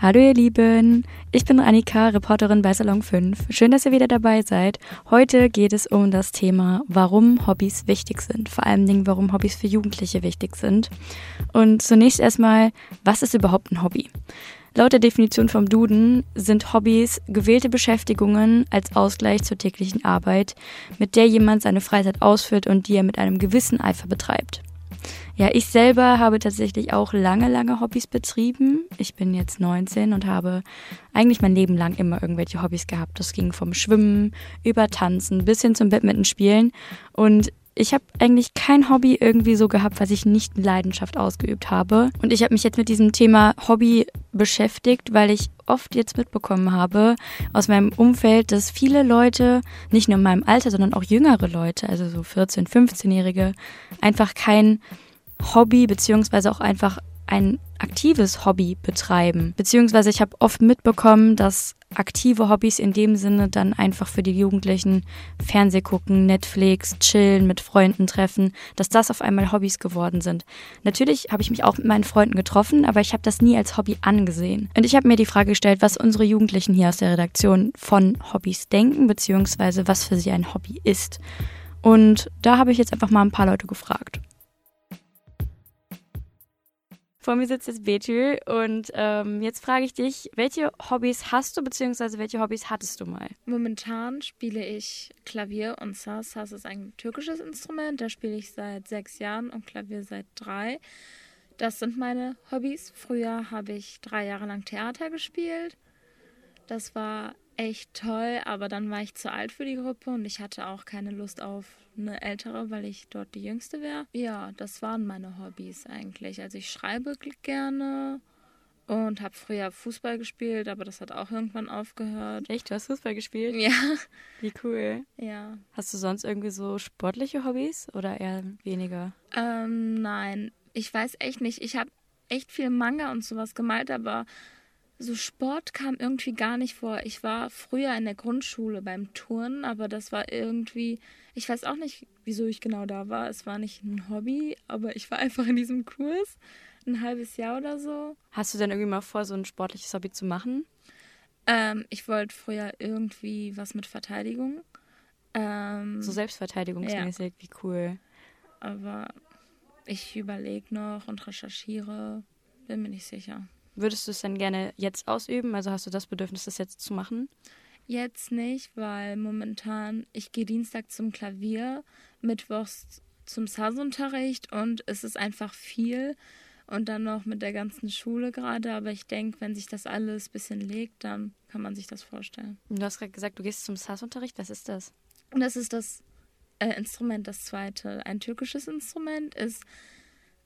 Hallo ihr Lieben, ich bin Annika, Reporterin bei Salon 5. Schön, dass ihr wieder dabei seid. Heute geht es um das Thema, warum Hobbys wichtig sind. Vor allem Dingen, warum Hobbys für Jugendliche wichtig sind. Und zunächst erstmal, was ist überhaupt ein Hobby? Laut der Definition vom Duden sind Hobbys gewählte Beschäftigungen als Ausgleich zur täglichen Arbeit, mit der jemand seine Freizeit ausführt und die er mit einem gewissen Eifer betreibt. Ja, ich selber habe tatsächlich auch lange, lange Hobbys betrieben. Ich bin jetzt 19 und habe eigentlich mein Leben lang immer irgendwelche Hobbys gehabt. Das ging vom Schwimmen über Tanzen bis hin zum Badminton spielen. Und ich habe eigentlich kein Hobby irgendwie so gehabt, was ich nicht in Leidenschaft ausgeübt habe. Und ich habe mich jetzt mit diesem Thema Hobby beschäftigt, weil ich oft jetzt mitbekommen habe aus meinem Umfeld, dass viele Leute, nicht nur in meinem Alter, sondern auch jüngere Leute, also so 14, 15-Jährige, einfach kein Hobby beziehungsweise auch einfach ein aktives Hobby betreiben. Beziehungsweise ich habe oft mitbekommen, dass aktive Hobbys in dem Sinne dann einfach für die Jugendlichen Fernseh gucken, Netflix, chillen, mit Freunden treffen, dass das auf einmal Hobbys geworden sind. Natürlich habe ich mich auch mit meinen Freunden getroffen, aber ich habe das nie als Hobby angesehen. Und ich habe mir die Frage gestellt, was unsere Jugendlichen hier aus der Redaktion von Hobbys denken, beziehungsweise was für sie ein Hobby ist. Und da habe ich jetzt einfach mal ein paar Leute gefragt. Vor mir sitzt jetzt Betül und ähm, jetzt frage ich dich, welche Hobbys hast du beziehungsweise welche Hobbys hattest du mal? Momentan spiele ich Klavier und Saz. Saz ist ein türkisches Instrument, da spiele ich seit sechs Jahren und Klavier seit drei. Das sind meine Hobbys. Früher habe ich drei Jahre lang Theater gespielt. Das war echt toll, aber dann war ich zu alt für die Gruppe und ich hatte auch keine Lust auf eine ältere, weil ich dort die jüngste wäre. Ja, das waren meine Hobbys eigentlich. Also ich schreibe gerne und habe früher Fußball gespielt, aber das hat auch irgendwann aufgehört. Echt, du hast Fußball gespielt? Ja. Wie cool. Ja. Hast du sonst irgendwie so sportliche Hobbys oder eher weniger? Ähm, nein, ich weiß echt nicht. Ich habe echt viel Manga und sowas gemalt, aber so Sport kam irgendwie gar nicht vor. Ich war früher in der Grundschule beim Turnen, aber das war irgendwie, ich weiß auch nicht, wieso ich genau da war. Es war nicht ein Hobby, aber ich war einfach in diesem Kurs ein halbes Jahr oder so. Hast du denn irgendwie mal vor, so ein sportliches Hobby zu machen? Ähm, ich wollte früher irgendwie was mit Verteidigung. Ähm, so selbstverteidigungsmäßig, ja. wie cool. Aber ich überlege noch und recherchiere, bin mir nicht sicher. Würdest du es denn gerne jetzt ausüben? Also hast du das Bedürfnis, das jetzt zu machen? Jetzt nicht, weil momentan ich gehe Dienstag zum Klavier, Mittwochs zum SAS-Unterricht und es ist einfach viel und dann noch mit der ganzen Schule gerade. Aber ich denke, wenn sich das alles ein bisschen legt, dann kann man sich das vorstellen. Du hast gerade gesagt, du gehst zum SAS-Unterricht. Was ist das? Und das ist das äh, Instrument, das zweite. Ein türkisches Instrument ist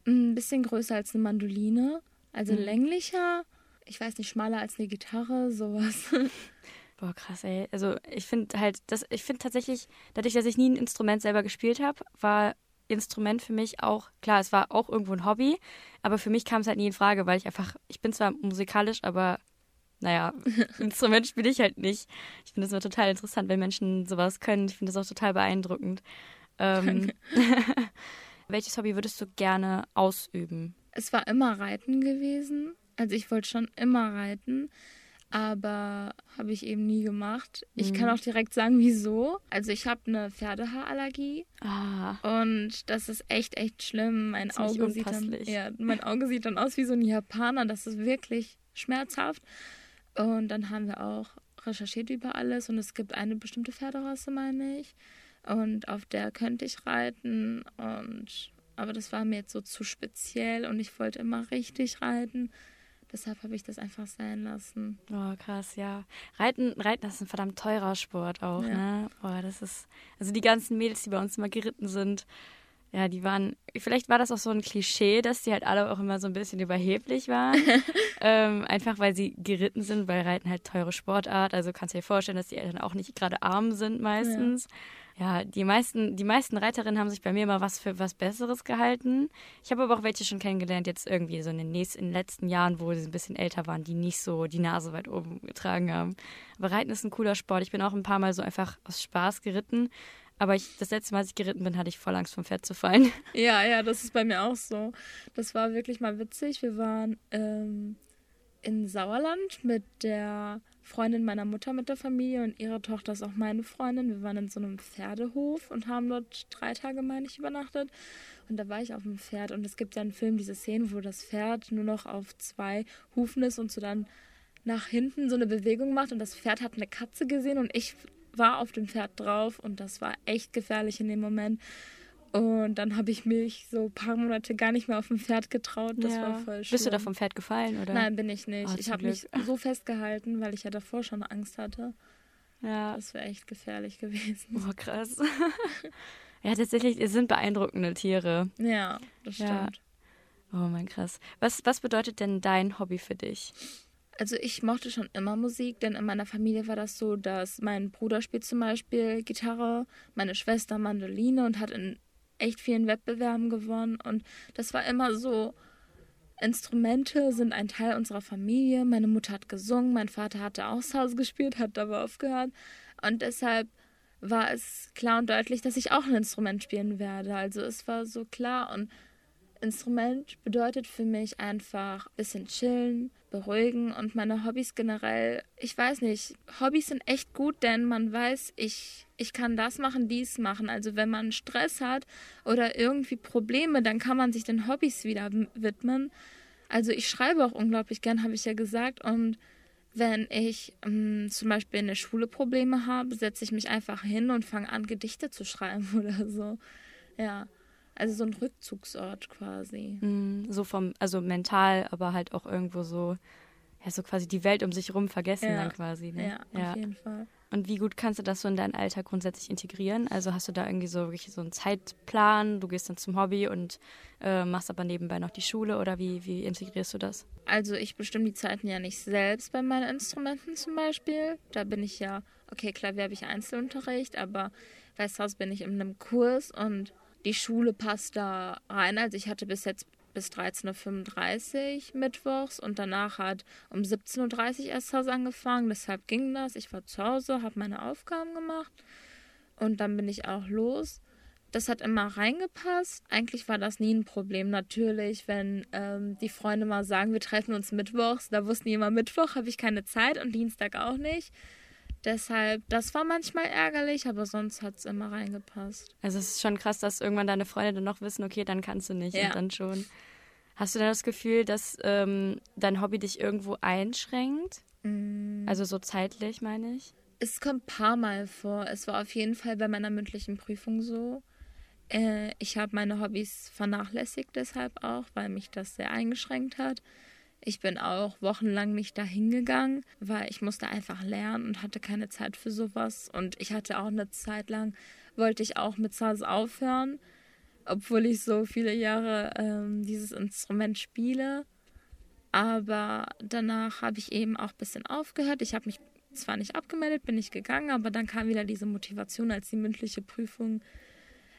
ein bisschen größer als eine Mandoline also mhm. länglicher, ich weiß nicht, schmaler als eine Gitarre, sowas. Boah, krass, ey. Also ich finde halt, das, ich finde tatsächlich, dadurch, dass ich nie ein Instrument selber gespielt habe, war Instrument für mich auch, klar, es war auch irgendwo ein Hobby, aber für mich kam es halt nie in Frage, weil ich einfach, ich bin zwar musikalisch, aber naja, Instrument spiele ich halt nicht. Ich finde das immer total interessant, wenn Menschen sowas können. Ich finde das auch total beeindruckend. Ähm, welches Hobby würdest du gerne ausüben? Es war immer Reiten gewesen. Also ich wollte schon immer reiten, aber habe ich eben nie gemacht. Ich mhm. kann auch direkt sagen, wieso. Also ich habe eine Pferdehaarallergie ah. und das ist echt, echt schlimm. Mein Auge, sieht dann, ja, mein Auge sieht dann aus wie so ein Japaner. Das ist wirklich schmerzhaft. Und dann haben wir auch recherchiert über alles und es gibt eine bestimmte Pferderasse, meine ich. Und auf der könnte ich reiten und aber das war mir jetzt so zu speziell und ich wollte immer richtig reiten. Deshalb habe ich das einfach sein lassen. Oh, krass, ja. Reiten, Reiten das ist ein verdammt teurer Sport auch, ja. ne? Oh, das ist. Also die ganzen Mädels, die bei uns immer geritten sind, ja, die waren. Vielleicht war das auch so ein Klischee, dass die halt alle auch immer so ein bisschen überheblich waren. ähm, einfach weil sie geritten sind, weil Reiten halt teure Sportart. Also kannst du dir vorstellen, dass die Eltern auch nicht gerade arm sind meistens. Ja ja, die meisten, die meisten Reiterinnen haben sich bei mir immer was für was Besseres gehalten. Ich habe aber auch welche schon kennengelernt, jetzt irgendwie so in den, nächsten, in den letzten Jahren, wo sie ein bisschen älter waren, die nicht so die Nase weit oben getragen haben. Aber Reiten ist ein cooler Sport. Ich bin auch ein paar Mal so einfach aus Spaß geritten. Aber ich, das letzte Mal, als ich geritten bin, hatte ich voll Angst vom Pferd zu fallen. Ja, ja, das ist bei mir auch so. Das war wirklich mal witzig. Wir waren ähm, in Sauerland mit der Freundin meiner Mutter mit der Familie und ihre Tochter ist auch meine Freundin. Wir waren in so einem Pferdehof und haben dort drei Tage, meine ich, übernachtet. Und da war ich auf dem Pferd und es gibt ja einen Film, diese Szene, wo das Pferd nur noch auf zwei Hufen ist und so dann nach hinten so eine Bewegung macht und das Pferd hat eine Katze gesehen und ich war auf dem Pferd drauf und das war echt gefährlich in dem Moment. Und dann habe ich mich so ein paar Monate gar nicht mehr auf dem Pferd getraut. Das ja. war voll schlimm. Bist du da vom Pferd gefallen, oder? Nein, bin ich nicht. Oh, ich habe mich so festgehalten, weil ich ja davor schon Angst hatte. Ja. Das wäre echt gefährlich gewesen. Oh, krass. ja, tatsächlich, es sind beeindruckende Tiere. Ja, das stimmt. Ja. Oh mein krass. Was, was bedeutet denn dein Hobby für dich? Also ich mochte schon immer Musik, denn in meiner Familie war das so, dass mein Bruder spielt zum Beispiel Gitarre, meine Schwester Mandoline und hat in echt vielen Wettbewerben gewonnen. Und das war immer so, Instrumente sind ein Teil unserer Familie. Meine Mutter hat gesungen, mein Vater hatte auch zu Hause gespielt, hat aber aufgehört. Und deshalb war es klar und deutlich, dass ich auch ein Instrument spielen werde. Also es war so klar und Instrument bedeutet für mich einfach ein bisschen chillen, beruhigen und meine Hobbys generell, ich weiß nicht, Hobbys sind echt gut, denn man weiß, ich, ich kann das machen, dies machen. Also wenn man Stress hat oder irgendwie Probleme, dann kann man sich den Hobbys wieder widmen. Also ich schreibe auch unglaublich gern, habe ich ja gesagt. Und wenn ich ähm, zum Beispiel in der Schule Probleme habe, setze ich mich einfach hin und fange an, Gedichte zu schreiben oder so. Ja. Also so ein Rückzugsort quasi. Mm, so vom, also mental, aber halt auch irgendwo so, ja, so quasi die Welt um sich rum vergessen ja. dann quasi. Ne? Ja, ja, auf jeden Fall. Und wie gut kannst du das so in deinen Alltag grundsätzlich integrieren? Also hast du da irgendwie so wirklich so einen Zeitplan, du gehst dann zum Hobby und äh, machst aber nebenbei noch die Schule oder wie, wie integrierst du das? Also ich bestimme die Zeiten ja nicht selbst bei meinen Instrumenten zum Beispiel. Da bin ich ja, okay, Klavier habe ich Einzelunterricht, aber Weißhaus bin ich in einem Kurs und die Schule passt da rein. Also ich hatte bis jetzt bis 13.35 Uhr mittwochs und danach hat um 17.30 Uhr erst Haus angefangen. Deshalb ging das. Ich war zu Hause, habe meine Aufgaben gemacht und dann bin ich auch los. Das hat immer reingepasst. Eigentlich war das nie ein Problem. Natürlich, wenn ähm, die Freunde mal sagen, wir treffen uns mittwochs, da wussten die immer Mittwoch, habe ich keine Zeit und Dienstag auch nicht. Deshalb, das war manchmal ärgerlich, aber sonst hat es immer reingepasst. Also es ist schon krass, dass irgendwann deine Freunde dann noch wissen, okay, dann kannst du nicht ja. und dann schon. Hast du denn das Gefühl, dass ähm, dein Hobby dich irgendwo einschränkt? Mm. Also so zeitlich, meine ich? Es kommt ein paar Mal vor. Es war auf jeden Fall bei meiner mündlichen Prüfung so. Äh, ich habe meine Hobbys vernachlässigt deshalb auch, weil mich das sehr eingeschränkt hat. Ich bin auch wochenlang nicht dahin gegangen, weil ich musste einfach lernen und hatte keine Zeit für sowas. Und ich hatte auch eine Zeit lang, wollte ich auch mit Saz aufhören, obwohl ich so viele Jahre ähm, dieses Instrument spiele. Aber danach habe ich eben auch ein bisschen aufgehört. Ich habe mich zwar nicht abgemeldet, bin ich gegangen, aber dann kam wieder diese Motivation, als die mündliche Prüfung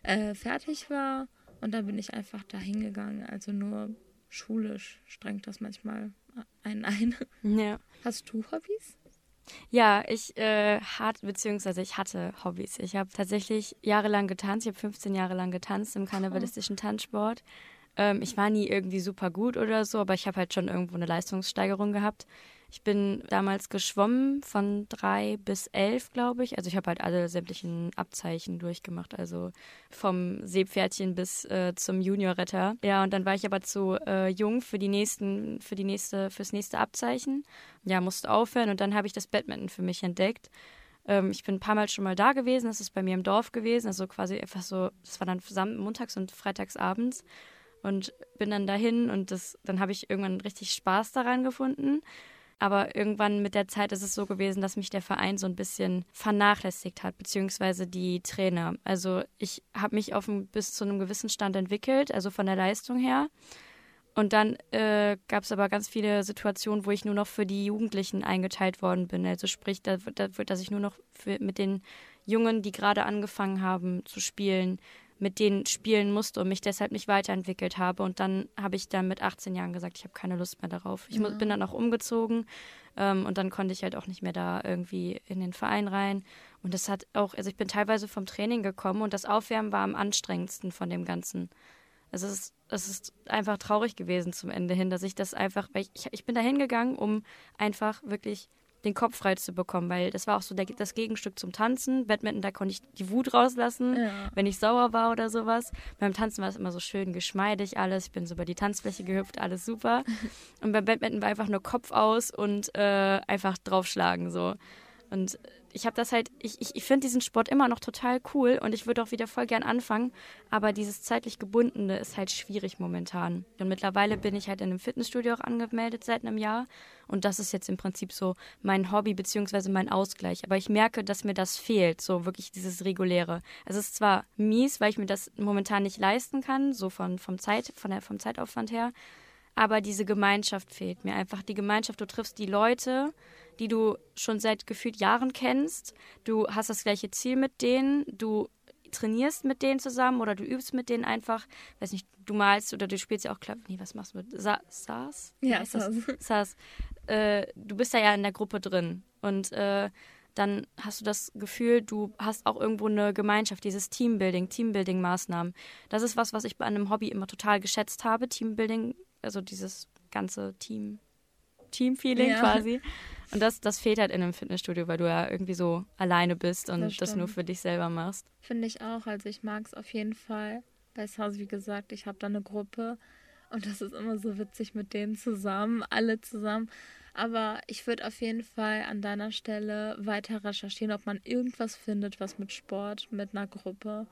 äh, fertig war. Und dann bin ich einfach dahin gegangen. Also nur schulisch strengt das manchmal einen ein. Ja. Hast du Hobbys? Ja, ich äh, hatte, beziehungsweise ich hatte Hobbys. Ich habe tatsächlich jahrelang getanzt. Ich habe 15 Jahre lang getanzt im karnevalistischen Tanzsport. Ähm, ich war nie irgendwie super gut oder so, aber ich habe halt schon irgendwo eine Leistungssteigerung gehabt. Ich bin damals geschwommen von drei bis elf, glaube ich. Also ich habe halt alle sämtlichen Abzeichen durchgemacht. Also vom Seepferdchen bis äh, zum Juniorretter. Ja, und dann war ich aber zu äh, jung für die nächsten, für die nächste, fürs nächste Abzeichen. Ja, musste aufhören und dann habe ich das Badminton für mich entdeckt ähm, ich bin ein paar Mal schon mal da gewesen, das ist bei mir im Dorf gewesen, also quasi einfach so, das war dann montags und freitags abends und bin dann dahin und das, dann habe ich irgendwann richtig Spaß daran gefunden aber irgendwann mit der Zeit ist es so gewesen, dass mich der Verein so ein bisschen vernachlässigt hat, beziehungsweise die Trainer. Also ich habe mich auf ein, bis zu einem gewissen Stand entwickelt, also von der Leistung her. Und dann äh, gab es aber ganz viele Situationen, wo ich nur noch für die Jugendlichen eingeteilt worden bin. Also sprich, da, da, dass ich nur noch für, mit den Jungen, die gerade angefangen haben zu spielen, mit denen spielen musste und mich deshalb nicht weiterentwickelt habe. Und dann habe ich dann mit 18 Jahren gesagt, ich habe keine Lust mehr darauf. Ich ja. bin dann auch umgezogen ähm, und dann konnte ich halt auch nicht mehr da irgendwie in den Verein rein. Und das hat auch, also ich bin teilweise vom Training gekommen und das Aufwärmen war am anstrengendsten von dem Ganzen. Also es, es ist einfach traurig gewesen zum Ende hin, dass ich das einfach, weil ich, ich bin da hingegangen, um einfach wirklich den Kopf frei zu bekommen, weil das war auch so der, das Gegenstück zum Tanzen. Badminton, da konnte ich die Wut rauslassen, ja. wenn ich sauer war oder sowas. Beim Tanzen war es immer so schön geschmeidig alles. Ich bin so über die Tanzfläche gehüpft, alles super. Und beim Badminton war einfach nur Kopf aus und äh, einfach draufschlagen so. Und ich habe das halt, ich, ich, ich finde diesen Sport immer noch total cool und ich würde auch wieder voll gern anfangen, aber dieses zeitlich gebundene ist halt schwierig momentan. Und mittlerweile bin ich halt in einem Fitnessstudio auch angemeldet seit einem Jahr und das ist jetzt im Prinzip so mein Hobby beziehungsweise mein Ausgleich. Aber ich merke, dass mir das fehlt, so wirklich dieses reguläre. Es ist zwar mies, weil ich mir das momentan nicht leisten kann, so von, vom, Zeit, von der, vom Zeitaufwand her, aber diese Gemeinschaft fehlt mir einfach. Die Gemeinschaft, du triffst die Leute, die du schon seit gefühlt Jahren kennst. Du hast das gleiche Ziel mit denen. Du trainierst mit denen zusammen oder du übst mit denen einfach, weiß nicht, du malst oder du spielst ja auch Klavier. Nee, was machst du mit Sa Sars? Ja, Sars. Sars. Äh, du bist da ja in der Gruppe drin und äh, dann hast du das Gefühl, du hast auch irgendwo eine Gemeinschaft, dieses Teambuilding, Teambuilding-Maßnahmen. Das ist was, was ich bei einem Hobby immer total geschätzt habe, Teambuilding, also dieses ganze Team, Team-Feeling ja. quasi. Und das, das fehlt halt in einem Fitnessstudio, weil du ja irgendwie so alleine bist und das, das nur für dich selber machst. Finde ich auch. Also ich mag es auf jeden Fall. Bei Haus, wie gesagt, ich habe da eine Gruppe und das ist immer so witzig mit denen zusammen, alle zusammen. Aber ich würde auf jeden Fall an deiner Stelle weiter recherchieren, ob man irgendwas findet, was mit Sport, mit einer Gruppe.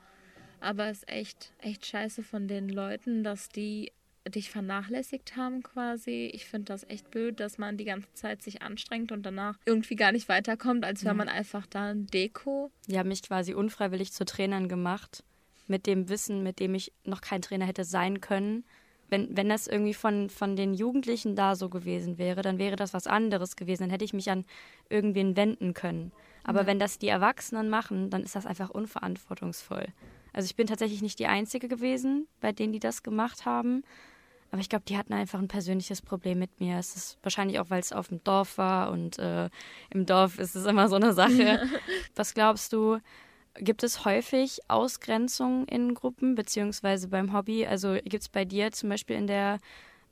Aber es ist echt, echt scheiße von den Leuten, dass die dich vernachlässigt haben quasi. Ich finde das echt blöd, dass man die ganze Zeit sich anstrengt und danach irgendwie gar nicht weiterkommt, als wäre man einfach da ein Deko. Die haben mich quasi unfreiwillig zu Trainern gemacht, mit dem Wissen, mit dem ich noch kein Trainer hätte sein können. Wenn, wenn das irgendwie von, von den Jugendlichen da so gewesen wäre, dann wäre das was anderes gewesen. Dann hätte ich mich an irgendwen wenden können. Aber ja. wenn das die Erwachsenen machen, dann ist das einfach unverantwortungsvoll. Also ich bin tatsächlich nicht die Einzige gewesen, bei denen die das gemacht haben. Aber ich glaube, die hatten einfach ein persönliches Problem mit mir. Es ist wahrscheinlich auch, weil es auf dem Dorf war und äh, im Dorf ist es immer so eine Sache. Was glaubst du, gibt es häufig Ausgrenzungen in Gruppen, beziehungsweise beim Hobby? Also gibt es bei dir zum Beispiel in der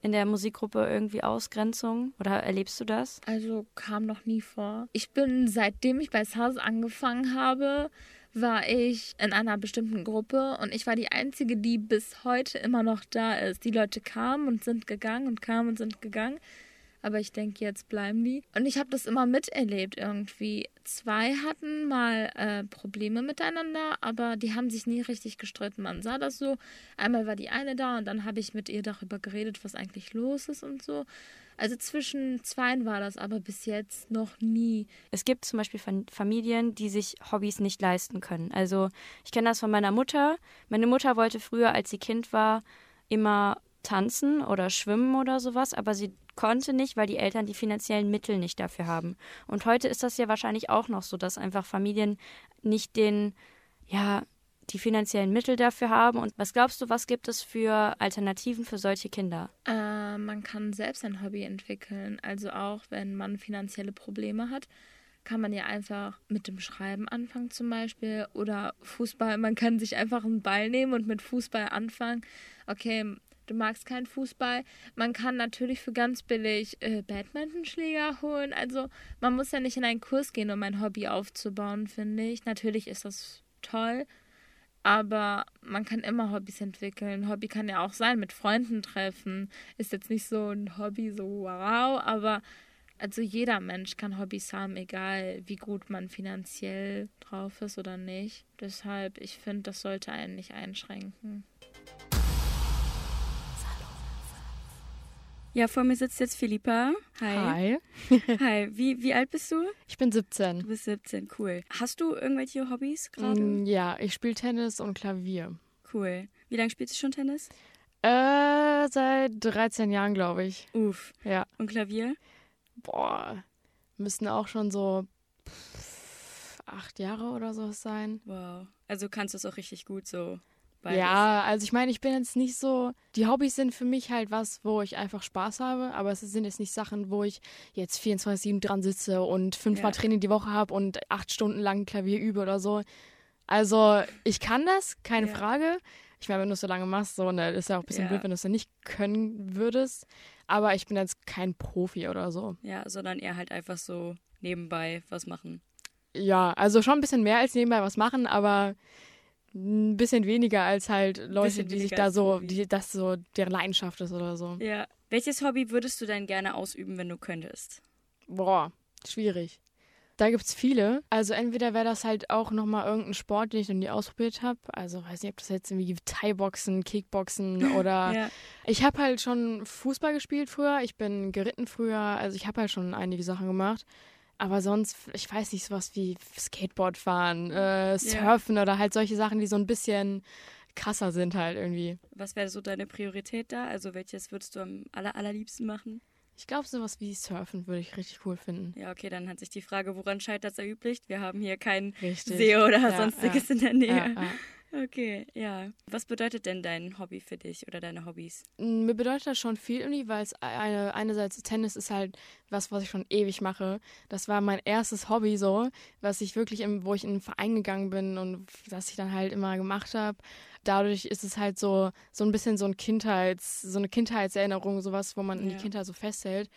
in der Musikgruppe irgendwie Ausgrenzung oder erlebst du das? Also kam noch nie vor. Ich bin seitdem ich bei SARS angefangen habe, war ich in einer bestimmten Gruppe und ich war die Einzige, die bis heute immer noch da ist. Die Leute kamen und sind gegangen und kamen und sind gegangen. Aber ich denke, jetzt bleiben die. Und ich habe das immer miterlebt irgendwie. Zwei hatten mal äh, Probleme miteinander, aber die haben sich nie richtig gestritten. Man sah das so. Einmal war die eine da und dann habe ich mit ihr darüber geredet, was eigentlich los ist und so. Also zwischen zweien war das aber bis jetzt noch nie. Es gibt zum Beispiel Familien, die sich Hobbys nicht leisten können. Also ich kenne das von meiner Mutter. Meine Mutter wollte früher, als sie Kind war, immer tanzen oder schwimmen oder sowas, aber sie konnte nicht, weil die Eltern die finanziellen Mittel nicht dafür haben. Und heute ist das ja wahrscheinlich auch noch so, dass einfach Familien nicht den, ja, die finanziellen Mittel dafür haben. Und was glaubst du, was gibt es für Alternativen für solche Kinder? Äh, man kann selbst ein Hobby entwickeln. Also auch wenn man finanzielle Probleme hat, kann man ja einfach mit dem Schreiben anfangen zum Beispiel. Oder Fußball, man kann sich einfach einen Ball nehmen und mit Fußball anfangen. Okay, du magst keinen Fußball. Man kann natürlich für ganz billig äh, Badmintonschläger holen. Also man muss ja nicht in einen Kurs gehen, um ein Hobby aufzubauen, finde ich. Natürlich ist das toll. Aber man kann immer Hobbys entwickeln. Hobby kann ja auch sein, mit Freunden treffen. Ist jetzt nicht so ein Hobby, so wow, aber also jeder Mensch kann Hobbys haben, egal wie gut man finanziell drauf ist oder nicht. Deshalb, ich finde, das sollte einen nicht einschränken. Ja, vor mir sitzt jetzt Philippa. Hi. Hi. Hi. Wie, wie alt bist du? Ich bin 17. Du bist 17, cool. Hast du irgendwelche Hobbys gerade? Mm, ja, ich spiele Tennis und Klavier. Cool. Wie lange spielst du schon Tennis? Äh, seit 13 Jahren, glaube ich. Uff. Ja. Und Klavier? Boah, müssten auch schon so pff, acht Jahre oder so sein. Wow. Also kannst du es auch richtig gut so Beides. Ja, also ich meine, ich bin jetzt nicht so. Die Hobbys sind für mich halt was, wo ich einfach Spaß habe, aber es sind jetzt nicht Sachen, wo ich jetzt 24-7 dran sitze und fünfmal ja. Training die Woche habe und acht Stunden lang Klavier übe oder so. Also ich kann das, keine ja. Frage. Ich meine, wenn du es so lange machst, so, ne, ist ja auch ein bisschen Ja. blöd, wenn du es dann nicht können würdest. Aber ich bin jetzt kein Profi oder so. Ja, sondern eher halt einfach so nebenbei was machen. Ja, also schon ein bisschen mehr als nebenbei was machen, aber ein bisschen weniger als halt Leute, die sich da so, die das so deren Leidenschaft ist oder so. Ja. Welches Hobby würdest du denn gerne ausüben, wenn du könntest? Boah, schwierig. Da gibt's viele. Also entweder wäre das halt auch nochmal irgendein Sport, den ich noch nie ausprobiert habe. Also weiß nicht, ob das jetzt irgendwie Thai-Boxen, Kickboxen oder Ja. ich habe halt schon Fußball gespielt früher. Ich bin geritten früher. Also ich habe halt schon einige Sachen gemacht. Aber sonst, ich weiß nicht, sowas wie Skateboard fahren, äh, Surfen oder halt solche Sachen, die so ein bisschen krasser sind halt irgendwie. Was wäre so deine Priorität da? Also welches würdest du am aller, allerliebsten machen? Ich glaube, sowas wie Surfen würde ich richtig cool finden. Ja, okay, dann hat sich die Frage, woran scheitert es erübrigt? Wir haben hier keinen Richtig. See oder Ja, sonstiges ja. in der Nähe. Ja, ja. Okay, ja. Was bedeutet denn dein Hobby für dich oder deine Hobbys? Mir bedeutet das schon viel irgendwie, weil es eine, einerseits Tennis ist halt was, was ich schon ewig mache. Das war mein erstes Hobby so, was ich wirklich, im, wo ich in einen Verein gegangen bin und das ich dann halt immer gemacht habe. Dadurch ist es halt so, so ein bisschen so ein Kindheits, so eine Kindheitserinnerung, sowas, wo man in Ja. die Kindheit so festhält.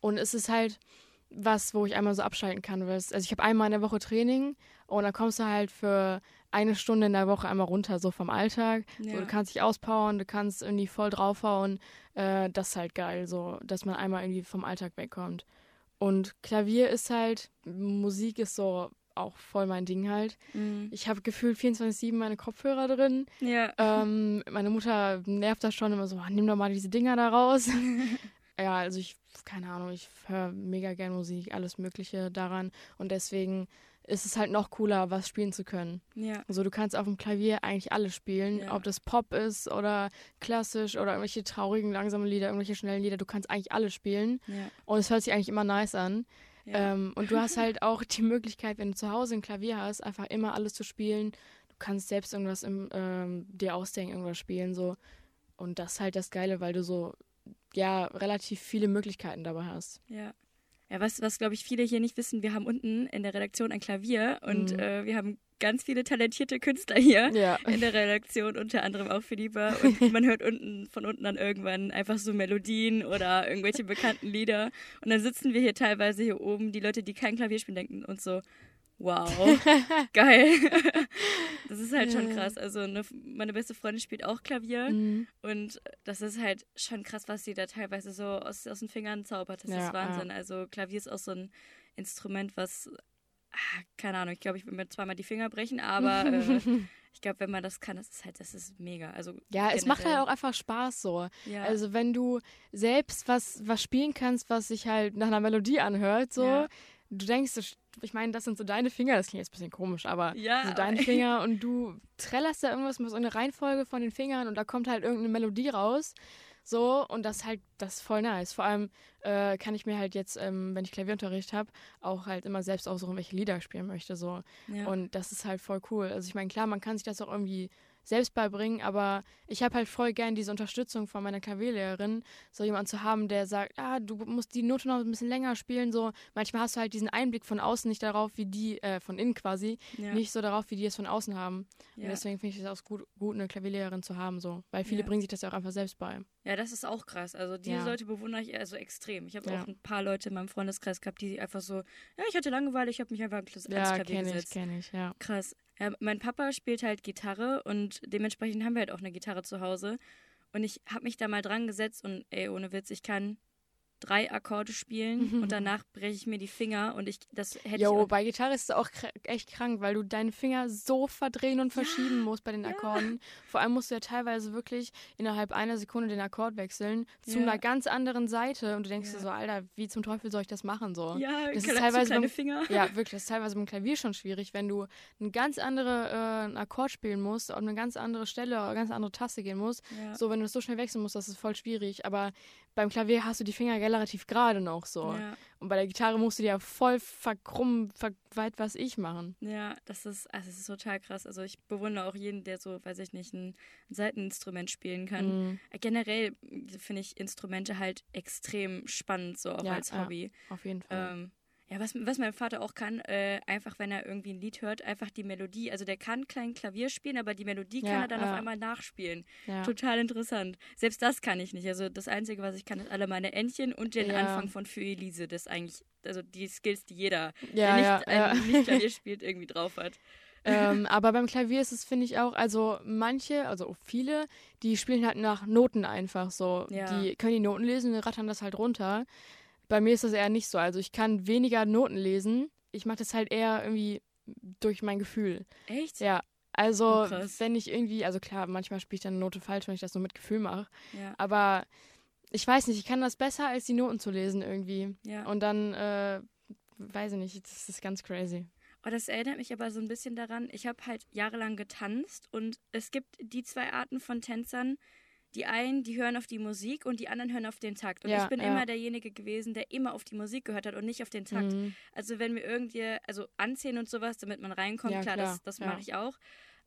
Und es ist halt was, wo ich einmal so abschalten kann. Also ich habe einmal in der Woche Training und dann kommst du halt für eine Stunde in der Woche einmal runter, so vom Alltag. So, Ja. du kannst dich auspowern, du kannst irgendwie voll draufhauen. Äh, das ist halt geil, so, dass man einmal irgendwie vom Alltag wegkommt. Und Klavier ist halt, Musik ist so auch voll mein Ding halt. Mhm. Ich habe gefühlt 24-7 meine Kopfhörer drin. Ja. Ähm, meine Mutter nervt das schon immer so, "Ah, nimm doch mal diese Dinger da raus. ja, also ich, keine Ahnung, ich höre mega gern Musik, alles Mögliche daran. Und deswegen ist es halt noch cooler, was spielen zu können. Ja. Also du kannst auf dem Klavier eigentlich alles spielen, Ja. ob das Pop ist oder klassisch oder irgendwelche traurigen, langsamen Lieder, irgendwelche schnellen Lieder. Du kannst eigentlich alles spielen Ja. und es hört sich eigentlich immer nice an. Ähm, und du hast halt auch die Möglichkeit, wenn du zu Hause ein Klavier hast, einfach immer alles zu spielen. Du kannst selbst irgendwas im, ähm, dir ausdenken, irgendwas spielen so. Und das ist halt das Geile, weil du so ja relativ viele Möglichkeiten dabei hast. Ja. Ja, was, was glaube ich viele hier nicht wissen, wir haben unten in der Redaktion ein Klavier und Mhm. äh, wir haben ganz viele talentierte Künstler hier Ja. in der Redaktion, unter anderem auch Philippa. Und man hört unten von unten dann irgendwann einfach so Melodien oder irgendwelche bekannten Lieder. Und dann sitzen wir hier teilweise hier oben, die Leute, die kein Klavier spielen, denken uns so, wow, geil. das ist halt schon Ja. krass. Also eine, meine beste Freundin spielt auch Klavier. Mhm. Und das ist halt schon krass, was sie da teilweise so aus, aus den Fingern zaubert. Das Ja, ist Wahnsinn. Also Klavier ist auch so ein Instrument, was, ah, keine Ahnung, ich glaube, ich will mir zweimal die Finger brechen, aber äh, ich glaube, wenn man das kann, das ist halt, das ist mega. Also Ja, es macht generell. halt auch einfach Spaß so. ja, Also wenn du selbst was, was spielen kannst, was sich halt nach einer Melodie anhört, so, Ja. Du denkst, ich meine, das sind so deine Finger, das klingt jetzt ein bisschen komisch, aber Ja, so deine Finger und du trällerst da irgendwas mit so einer Reihenfolge von den Fingern und da kommt halt irgendeine Melodie raus. So, und das halt, das ist voll nice. Vor allem äh, kann ich mir halt jetzt, ähm, wenn ich Klavierunterricht habe, auch halt immer selbst aussuchen, welche Lieder ich spielen möchte. So. ja. Und das ist halt voll cool. Also ich meine, klar, man kann sich das auch irgendwie selbst beibringen, aber ich habe halt voll gern diese Unterstützung von meiner Klavierlehrerin, so jemand zu haben, der sagt, ah, du musst die Note noch ein bisschen länger spielen, so. Manchmal hast du halt diesen Einblick von außen nicht darauf, wie die, äh, von innen quasi, ja. nicht so darauf, wie die es von außen haben. Und ja. deswegen finde ich es auch gut, gut, eine Klavierlehrerin zu haben, so. Weil viele Ja. bringen sich das ja auch einfach selbst bei. ja, das ist auch krass. Also diese Ja. Leute bewundere ich also extrem. Ich habe Ja. auch ein paar Leute in meinem Freundeskreis gehabt, die einfach so, ja, ich hatte Langeweile, ich habe mich einfach ans ans Ja, Klavier kenne ich, gesetzt. kenne ich, ja. Krass. Ja, mein Papa spielt halt Gitarre und dementsprechend haben wir halt auch eine Gitarre zu Hause. Und ich habe mich da mal dran gesetzt und ey, ohne Witz, ich kann drei Akkorde spielen und danach breche ich mir die Finger und ich das hätte Jo, ich auch, bei Gitarre ist es auch kr- echt krank, weil du deine Finger so verdrehen und verschieben musst bei den Akkorden. Vor allem musst du ja teilweise wirklich innerhalb einer Sekunde den Akkord wechseln zu Ja. einer ganz anderen Seite und du denkst Ja. dir so, Alter, wie zum Teufel soll ich das machen so? ja, das ist kle- so teilweise kleine beim- Finger. Ja, wirklich, das ist teilweise beim Klavier schon schwierig, wenn du eine ganz andere äh, einen Akkord spielen musst, auf eine ganz andere Stelle oder eine ganz andere Taste gehen musst. Ja. So, wenn du das so schnell wechseln musst, das ist voll schwierig. Aber beim Klavier hast du die Finger relativ gerade noch so. Ja, Und bei der Gitarre musst du die ja voll verkrummen, ver weit was ich machen. ja, das ist, also das ist total krass. Also ich bewundere auch jeden, der so, weiß ich nicht, ein Seiteninstrument spielen kann. Mhm. Generell finde ich Instrumente halt extrem spannend, so auch Ja, als ja. Hobby. Auf jeden Fall. Ähm, Ja, was, was mein Vater auch kann, äh, einfach wenn er irgendwie ein Lied hört, einfach die Melodie. Also der kann klein Klavier spielen, aber die Melodie kann Ja, er dann ja. auf einmal nachspielen. Ja. Total interessant. Selbst das kann ich nicht. Also das Einzige, was ich kann, ist alle meine Entchen und den. Anfang von Für Elise. Das ist eigentlich, also die Skills, die jeder, Ja, der nicht, ein, nicht Klavier spielt, irgendwie drauf hat. ähm, aber beim Klavier ist es, finde ich auch, also manche, also viele, die spielen halt nach Noten einfach so. Die können die Noten lesen und rattern das halt runter. Bei mir ist das eher nicht so. Also ich kann weniger Noten lesen. Ich mache das halt eher irgendwie durch mein Gefühl. Echt? Ja. Also, Oh, wenn ich irgendwie, also klar, manchmal spiele ich dann eine Note falsch, wenn ich das nur mit Gefühl mache. Ja. Aber ich weiß nicht, ich kann das besser, als die Noten zu lesen irgendwie. ja. Und dann, äh, weiß ich nicht, das ist ganz crazy. Oh, das erinnert mich aber so ein bisschen daran. Ich habe halt jahrelang getanzt und es gibt die zwei Arten von Tänzern. Die einen, die hören auf die Musik und die anderen hören auf den Takt. Und Ja, ich bin ja. immer derjenige gewesen, der immer auf die Musik gehört hat und nicht auf den Takt. Mhm. Also wenn wir irgendwie, also anziehen und sowas, damit man reinkommt, Ja, klar, klar, das, das mache ich auch.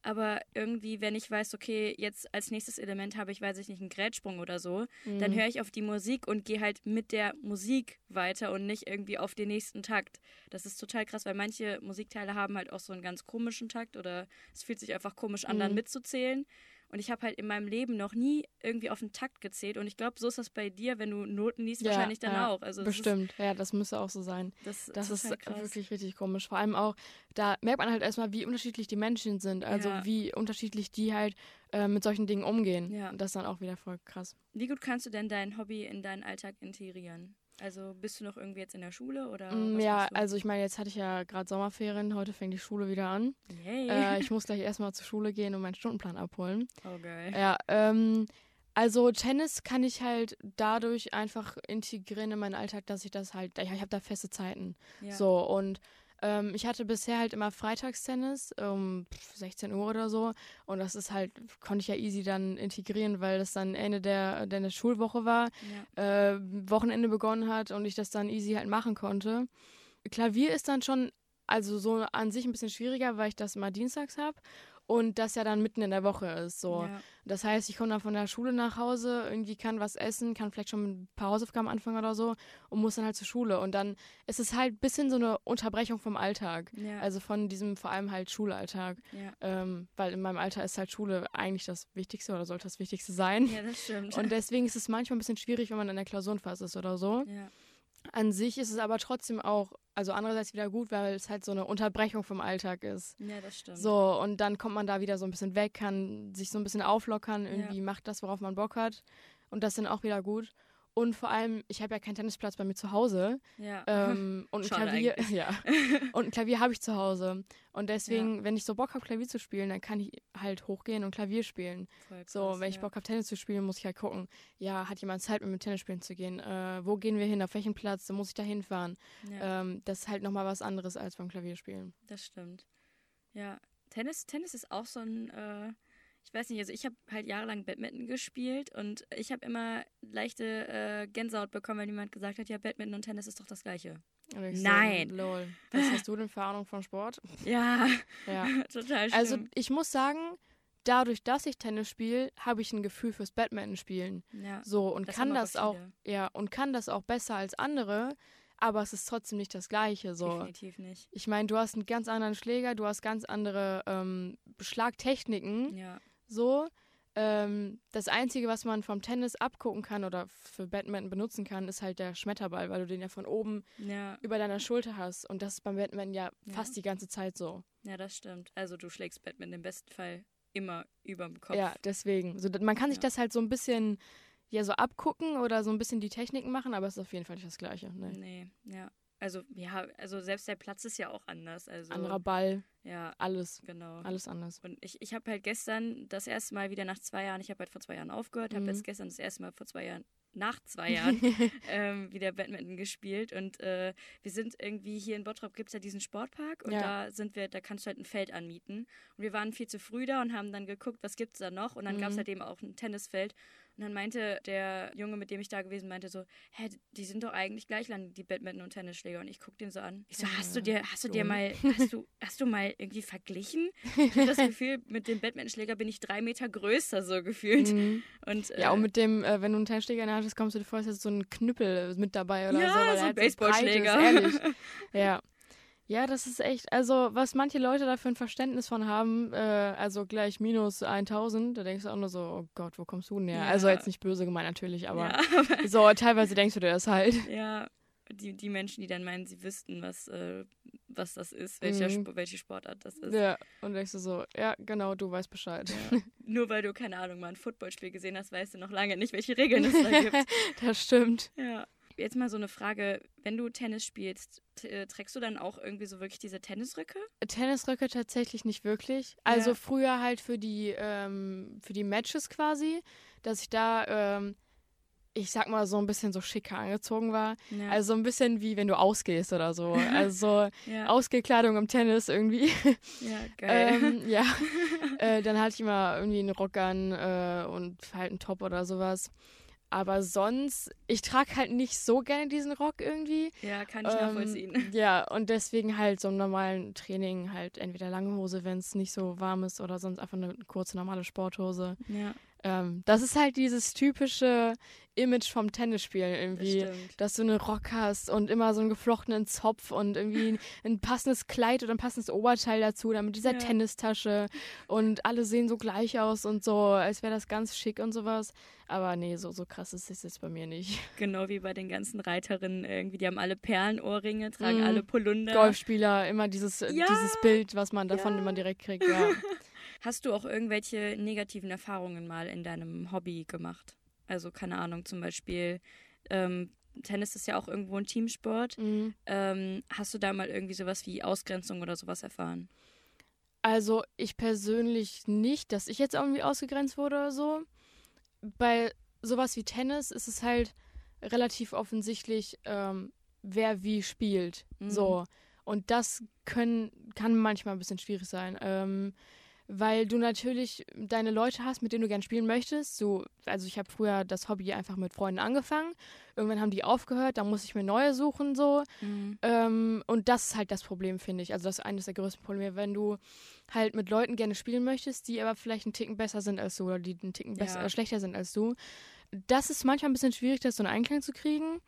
Aber irgendwie, wenn ich weiß, okay, jetzt als nächstes Element habe ich, weiß ich nicht, einen Grätsprung oder so, dann Mhm. höre ich auf die Musik und gehe halt mit der Musik weiter und nicht irgendwie auf den nächsten Takt. Das ist total krass, weil manche Musikteile haben halt auch so einen ganz komischen Takt oder es fühlt sich einfach komisch an, dann Mhm. mitzuzählen. Und ich habe halt in meinem Leben noch nie irgendwie auf den Takt gezählt. Und ich glaube, so ist das bei dir, wenn du Noten liest, Ja, wahrscheinlich dann ja, auch. Also das Bestimmt, ja, das müsste auch so sein. Ist, das, Das ist total krass. wirklich richtig komisch. Vor allem auch, da merkt man halt erstmal, wie unterschiedlich die Menschen sind. Also Ja. wie unterschiedlich die halt äh, mit solchen Dingen umgehen. Ja. Und das ist dann auch wieder voll krass. Wie gut kannst du denn dein Hobby in deinen Alltag integrieren? Also bist du noch irgendwie jetzt in der Schule oder? Mm, ja, also ich meine, jetzt hatte ich ja gerade Sommerferien, heute fängt die Schule wieder an. Yay. äh, ich muss gleich erstmal zur Schule gehen und meinen Stundenplan abholen. oh geil. Ja, ähm, also Tennis kann ich halt dadurch einfach integrieren in meinen Alltag, dass ich das halt, ich, ich habe da feste Zeiten. Ja. So, und ähm, ich hatte bisher halt immer Freitagstennis um pf, 16 Uhr oder so. Und das ist halt, konnte ich ja easy dann integrieren, weil das dann Ende der, der Schulwoche war, Ja. äh, Wochenende begonnen hat und ich das dann easy halt machen konnte. Klavier ist dann schon, also so an sich ein bisschen schwieriger, weil ich das immer dienstags habe. Und das ja dann mitten in der Woche ist. So. Ja. Das heißt, ich komme dann von der Schule nach Hause, irgendwie kann was essen, kann vielleicht schon mit ein paar Hausaufgaben anfangen oder so und muss dann halt zur Schule. Und dann ist es halt ein bisschen so eine Unterbrechung vom Alltag. Ja. Also von diesem vor allem halt Schulalltag. ja. Ähm, weil in meinem Alter ist halt Schule eigentlich das Wichtigste oder sollte das Wichtigste sein. ja, das stimmt. Und deswegen ist es manchmal ein bisschen schwierig, wenn man in der Klausurenphase ist oder so. ja. An sich ist es aber trotzdem auch, also andererseits wieder gut, weil es halt so eine Unterbrechung vom Alltag ist. ja, das stimmt. So, und dann kommt man da wieder so ein bisschen weg, kann sich so ein bisschen auflockern, irgendwie macht das, worauf man Bock hat. Und das ist dann auch wieder gut. Und vor allem, ich habe ja keinen Tennisplatz bei mir zu Hause. Ja. Ähm, und ein Klavier, ja. Und ein Klavier habe ich zu Hause. Und deswegen, wenn ich so Bock habe, Klavier zu spielen, dann kann ich halt hochgehen und Klavier spielen. Voll So, krass, wenn ich ja. Bock habe, Tennis zu spielen, muss ich halt gucken, ja, hat jemand Zeit, mit mir Tennis spielen zu gehen? Äh, wo gehen wir hin? Auf welchen Platz? Da muss ich da hinfahren. Ja, Ähm, das ist halt nochmal was anderes als beim Klavierspielen. das stimmt. Ja, Tennis, Tennis ist auch so ein, äh, ich weiß nicht, also ich habe halt jahrelang Badminton gespielt und ich habe immer leichte äh, Gänsehaut bekommen, wenn jemand gesagt hat, ja, Badminton und Tennis ist doch das Gleiche. Nein. So, lol. Was hast du denn für Ahnung von Sport? Ja, Ja. total schlimm. Also ich muss sagen, dadurch, dass ich Tennis spiele, habe ich ein Gefühl fürs Badminton spielen. ja. So und Das kann das auch, ja, und kann das auch besser als andere, aber es ist trotzdem nicht das Gleiche. So. definitiv nicht. Ich meine, du hast einen ganz anderen Schläger, du hast ganz andere ähm, Schlagtechniken. Ja, So. Ähm, das Einzige, was man vom Tennis abgucken kann oder für Badminton benutzen kann, ist halt der Schmetterball, weil du den ja von oben ja, über deiner Schulter hast. Und das ist beim Badminton ja, Ja. fast die ganze Zeit so. ja, das stimmt. Also du schlägst Badminton im besten Fall immer überm Kopf. Ja, deswegen. So, man kann sich Ja. das halt so ein bisschen ja so abgucken oder so ein bisschen die Techniken machen, aber es ist auf jeden Fall nicht das Gleiche. Nee. Nee, ja. Also, ja, also selbst der Platz ist ja auch anders. Also, Anderer Ball, ja, alles, genau. alles anders. Und ich, ich habe halt gestern das erste Mal wieder nach zwei Jahren, ich habe halt vor zwei Jahren aufgehört, habe Mhm. jetzt gestern das erste Mal vor zwei Jahren, nach zwei Jahren, ähm, wieder Badminton gespielt. Und äh, wir sind irgendwie hier in Bottrop gibt es ja diesen Sportpark und Ja. da sind wir, da kannst du halt ein Feld anmieten. Und wir waren viel zu früh da und haben dann geguckt, was gibt es da noch. Und dann gab es Mhm. halt eben auch ein Tennisfeld. Und dann meinte der Junge, mit dem ich da gewesen meinte so, hä, die sind doch eigentlich gleich lang, die Badminton- und Tennisschläger. Und ich guck den so an. Ich so, hast du dir, hast du dir mal, hast du, hast du mal irgendwie verglichen? Ich habe das Gefühl, mit dem Badmintonschläger bin ich drei Meter größer, so gefühlt. Mhm. Und, Ja, äh, und mit dem, äh, wenn du einen Tennisschläger in der Hand hast, kommst du dir vor, du so einen Knüppel mit dabei oder Ja, so. weil so er ein halt Baseballschläger. ist, ehrlich. ja. Ja, das ist echt, also was manche Leute da für ein Verständnis von haben, äh, also gleich minus 1000, da denkst du auch nur so, oh Gott, wo kommst du denn her? Ja. Also jetzt nicht böse gemeint natürlich, aber ja, so teilweise denkst du dir das halt. ja, die, die Menschen, die dann meinen, sie wüssten, was, äh, was das ist, welcher, Mhm. Sp- welche Sportart das ist. Ja, und denkst du so, ja, genau, du weißt Bescheid. Ja. Nur weil du, keine Ahnung, mal ein Footballspiel gesehen hast, weißt du noch lange nicht, welche Regeln es da gibt. Das stimmt. Ja. Jetzt mal so eine Frage, wenn du Tennis spielst, äh, trägst du dann auch irgendwie so wirklich diese Tennisröcke? Tennisröcke tatsächlich nicht wirklich. Also Ja. früher halt für die, ähm, für die Matches quasi, dass ich da, ähm, ich sag mal, so ein bisschen so schicker angezogen war. Ja. Also so ein bisschen wie wenn du ausgehst oder so. Also ja, Ausgekleidung im Tennis irgendwie. ja geil. ähm, ja. äh, dann hatte ich immer irgendwie einen Rock an äh, und halt einen Top oder sowas. Aber sonst, ich trage halt nicht so gerne diesen Rock irgendwie. ja, kann ich Ähm, nachvollziehen. Ja, und deswegen halt so im normalen Training halt entweder lange Hose, wenn es nicht so warm ist, oder sonst einfach eine kurze normale Sporthose. Ja, Ähm, das ist halt dieses typische Image vom Tennisspielen das irgendwie. stimmt. Dass du einen Rock hast und immer so einen geflochtenen Zopf und irgendwie ein, ein passendes Kleid oder ein passendes Oberteil dazu, dann mit dieser Ja. Tennistasche und alle sehen so gleich aus und so, als wäre das ganz schick und sowas. Aber nee, so, so krass ist es jetzt bei mir nicht. Genau wie bei den ganzen Reiterinnen irgendwie. Die haben alle Perlenohrringe, tragen Mhm. alle Polunder. Golfspieler, immer dieses, äh, Ja. dieses Bild, was man davon Ja. immer direkt kriegt, ja. Hast du auch irgendwelche negativen Erfahrungen mal in deinem Hobby gemacht? Also, keine Ahnung, zum Beispiel, ähm, Tennis ist ja auch irgendwo ein Teamsport. Mhm. Ähm, hast du da mal irgendwie sowas wie Ausgrenzung oder sowas erfahren? Also ich persönlich nicht, dass ich jetzt irgendwie ausgegrenzt wurde oder so. Bei sowas wie Tennis ist es halt relativ offensichtlich, ähm, wer wie spielt. Mhm. So. Und das können, kann manchmal ein bisschen schwierig sein. Ähm, weil du natürlich deine Leute hast, mit denen du gern spielen möchtest. So, also ich habe früher das Hobby einfach mit Freunden angefangen. Irgendwann haben die aufgehört, dann muss ich mir neue suchen so. Ähm, und das ist halt das Problem, finde ich. Also das ist eines der größten Probleme, wenn du halt mit Leuten gerne spielen möchtest, die aber vielleicht einen Ticken besser sind als du oder die einen Ticken besser, Ja. äh, schlechter sind als du. Das ist manchmal ein bisschen schwierig, das so einen Einklang zu kriegen.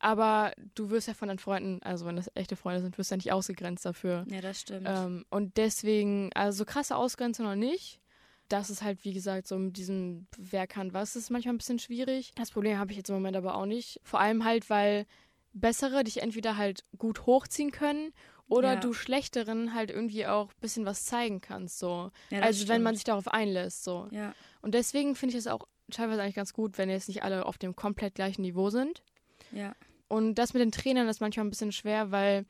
Aber du wirst ja von deinen Freunden, also wenn das echte Freunde sind, wirst du ja nicht ausgegrenzt dafür. Ja, das stimmt. Ähm, und deswegen, also so krasse Ausgrenzung noch nicht. Das ist halt, wie gesagt, so mit diesem Wer kann was, ist manchmal ein bisschen schwierig. Das Problem habe ich jetzt im Moment aber auch nicht. Vor allem halt, weil Bessere dich entweder halt gut hochziehen können oder Ja. du Schlechteren halt irgendwie auch ein bisschen was zeigen kannst. So. Ja, also wenn man stimmt. sich darauf einlässt. So. Ja, Und deswegen finde ich es auch teilweise eigentlich ganz gut, wenn jetzt nicht alle auf dem komplett gleichen Niveau sind. ja. Und das mit den Trainern ist manchmal ein bisschen schwer, weil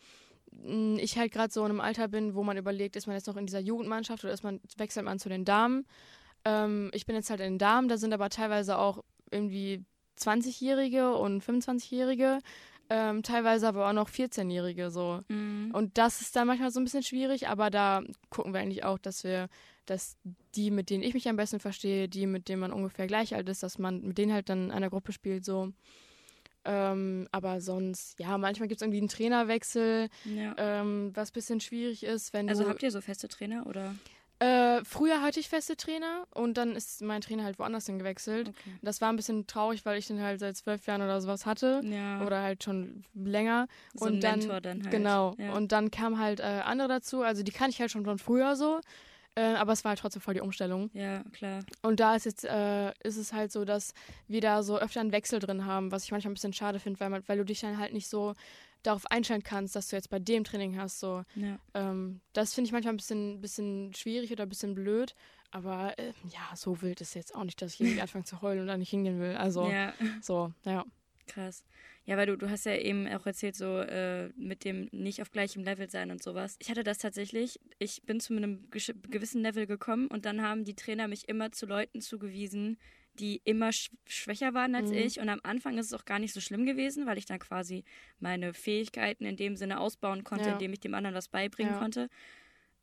mh, ich halt gerade so in einem Alter bin, wo man überlegt, ist man jetzt noch in dieser Jugendmannschaft oder ist man, wechselt man zu den Damen. Ähm, ich bin jetzt halt in den Damen, da sind aber teilweise auch irgendwie 20-Jährige und 25-Jährige, ähm, teilweise aber auch noch 14-Jährige so. Mhm. Und das ist dann manchmal so ein bisschen schwierig, aber da gucken wir eigentlich auch, dass wir, dass die, mit denen ich mich am besten verstehe, die, mit denen man ungefähr gleich alt ist, dass man mit denen halt dann in einer Gruppe spielt, so. Ähm, aber sonst, ja, manchmal gibt es irgendwie einen Trainerwechsel, ja. ähm, was ein bisschen schwierig ist, wenn Also du. habt ihr so feste Trainer oder? Äh, früher hatte ich feste Trainer und dann ist mein Trainer halt woanders hin gewechselt. Okay. Das war ein bisschen traurig, weil ich den halt seit zwölf Jahren oder sowas hatte. Ja. Oder halt schon länger. so und ein dann, Mentor dann halt. Genau. Ja. Und dann kamen halt äh, andere dazu. Also die kann ich halt schon von früher so. Äh, aber es war halt trotzdem voll die Umstellung. ja, klar. Und da ist jetzt, äh, ist es halt so, dass wir da so öfter einen Wechsel drin haben, was ich manchmal ein bisschen schade finde, weil, man, weil du dich dann halt nicht so darauf einstellen kannst, dass du jetzt bei dem Training hast. So. Ja. Ähm, das finde ich manchmal ein bisschen, bisschen schwierig oder ein bisschen blöd. Aber äh, ja, so wild ist jetzt auch nicht, dass ich irgendwie anfange zu heulen und da nicht hingehen will. Also ja. so, ja. Krass. Ja, weil du, du hast ja eben auch erzählt, so äh, mit dem nicht auf gleichem Level sein und sowas. Ich hatte das tatsächlich. Ich bin zu einem gewissen Level gekommen und dann haben die Trainer mich immer zu Leuten zugewiesen, die immer sch schwächer waren als Mhm. ich. Und am Anfang ist es auch gar nicht so schlimm gewesen, weil ich dann quasi meine Fähigkeiten in dem Sinne ausbauen konnte, Ja. indem ich dem anderen was beibringen Ja. konnte.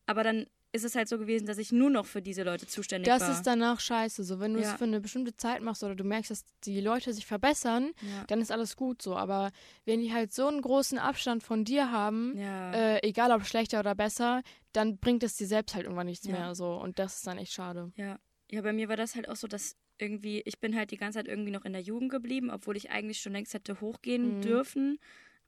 Aber dann ist es halt so gewesen, dass ich nur noch für diese Leute zuständig das war. ist danach scheiße. So, wenn du es Ja. für eine bestimmte Zeit machst oder du merkst, dass die Leute sich verbessern, ja. dann ist alles gut so. Aber wenn die halt so einen großen Abstand von dir haben, Ja. äh, egal ob schlechter oder besser, dann bringt es dir selbst halt irgendwann nichts mehr. So. Und das ist dann echt schade. Ja. ja, bei mir war das halt auch so, dass irgendwie, ich bin halt die ganze Zeit irgendwie noch in der Jugend geblieben, obwohl ich eigentlich schon längst hätte hochgehen Mhm. dürfen.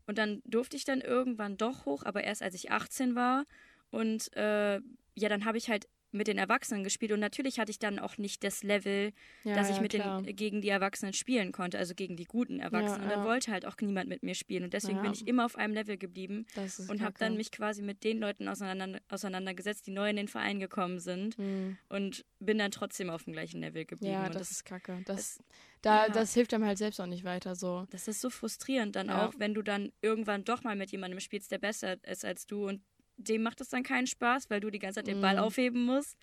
Und dann durfte ich dann irgendwann doch hoch, aber erst als ich 18 war. Und äh, ja, dann habe ich halt mit den Erwachsenen gespielt und natürlich hatte ich dann auch nicht das Level, Ja, dass ich ja, mit klar. den gegen die Erwachsenen spielen konnte, also gegen die guten Erwachsenen. und dann ja. wollte halt auch niemand mit mir spielen und deswegen Ja. bin ich immer auf einem Level geblieben Das und habe dann mich quasi mit den Leuten auseinander, auseinandergesetzt, die neu in den Verein gekommen sind Mhm. und bin dann trotzdem auf dem gleichen Level geblieben. Ja, und das ist kacke. Das, es- da, ja. das hilft einem halt selbst auch nicht weiter. So. das ist so frustrierend dann Ja. auch, wenn du dann irgendwann doch mal mit jemandem spielst, der besser ist als du und dem macht es dann keinen Spaß, weil du die ganze Zeit den Ball Mhm. aufheben musst.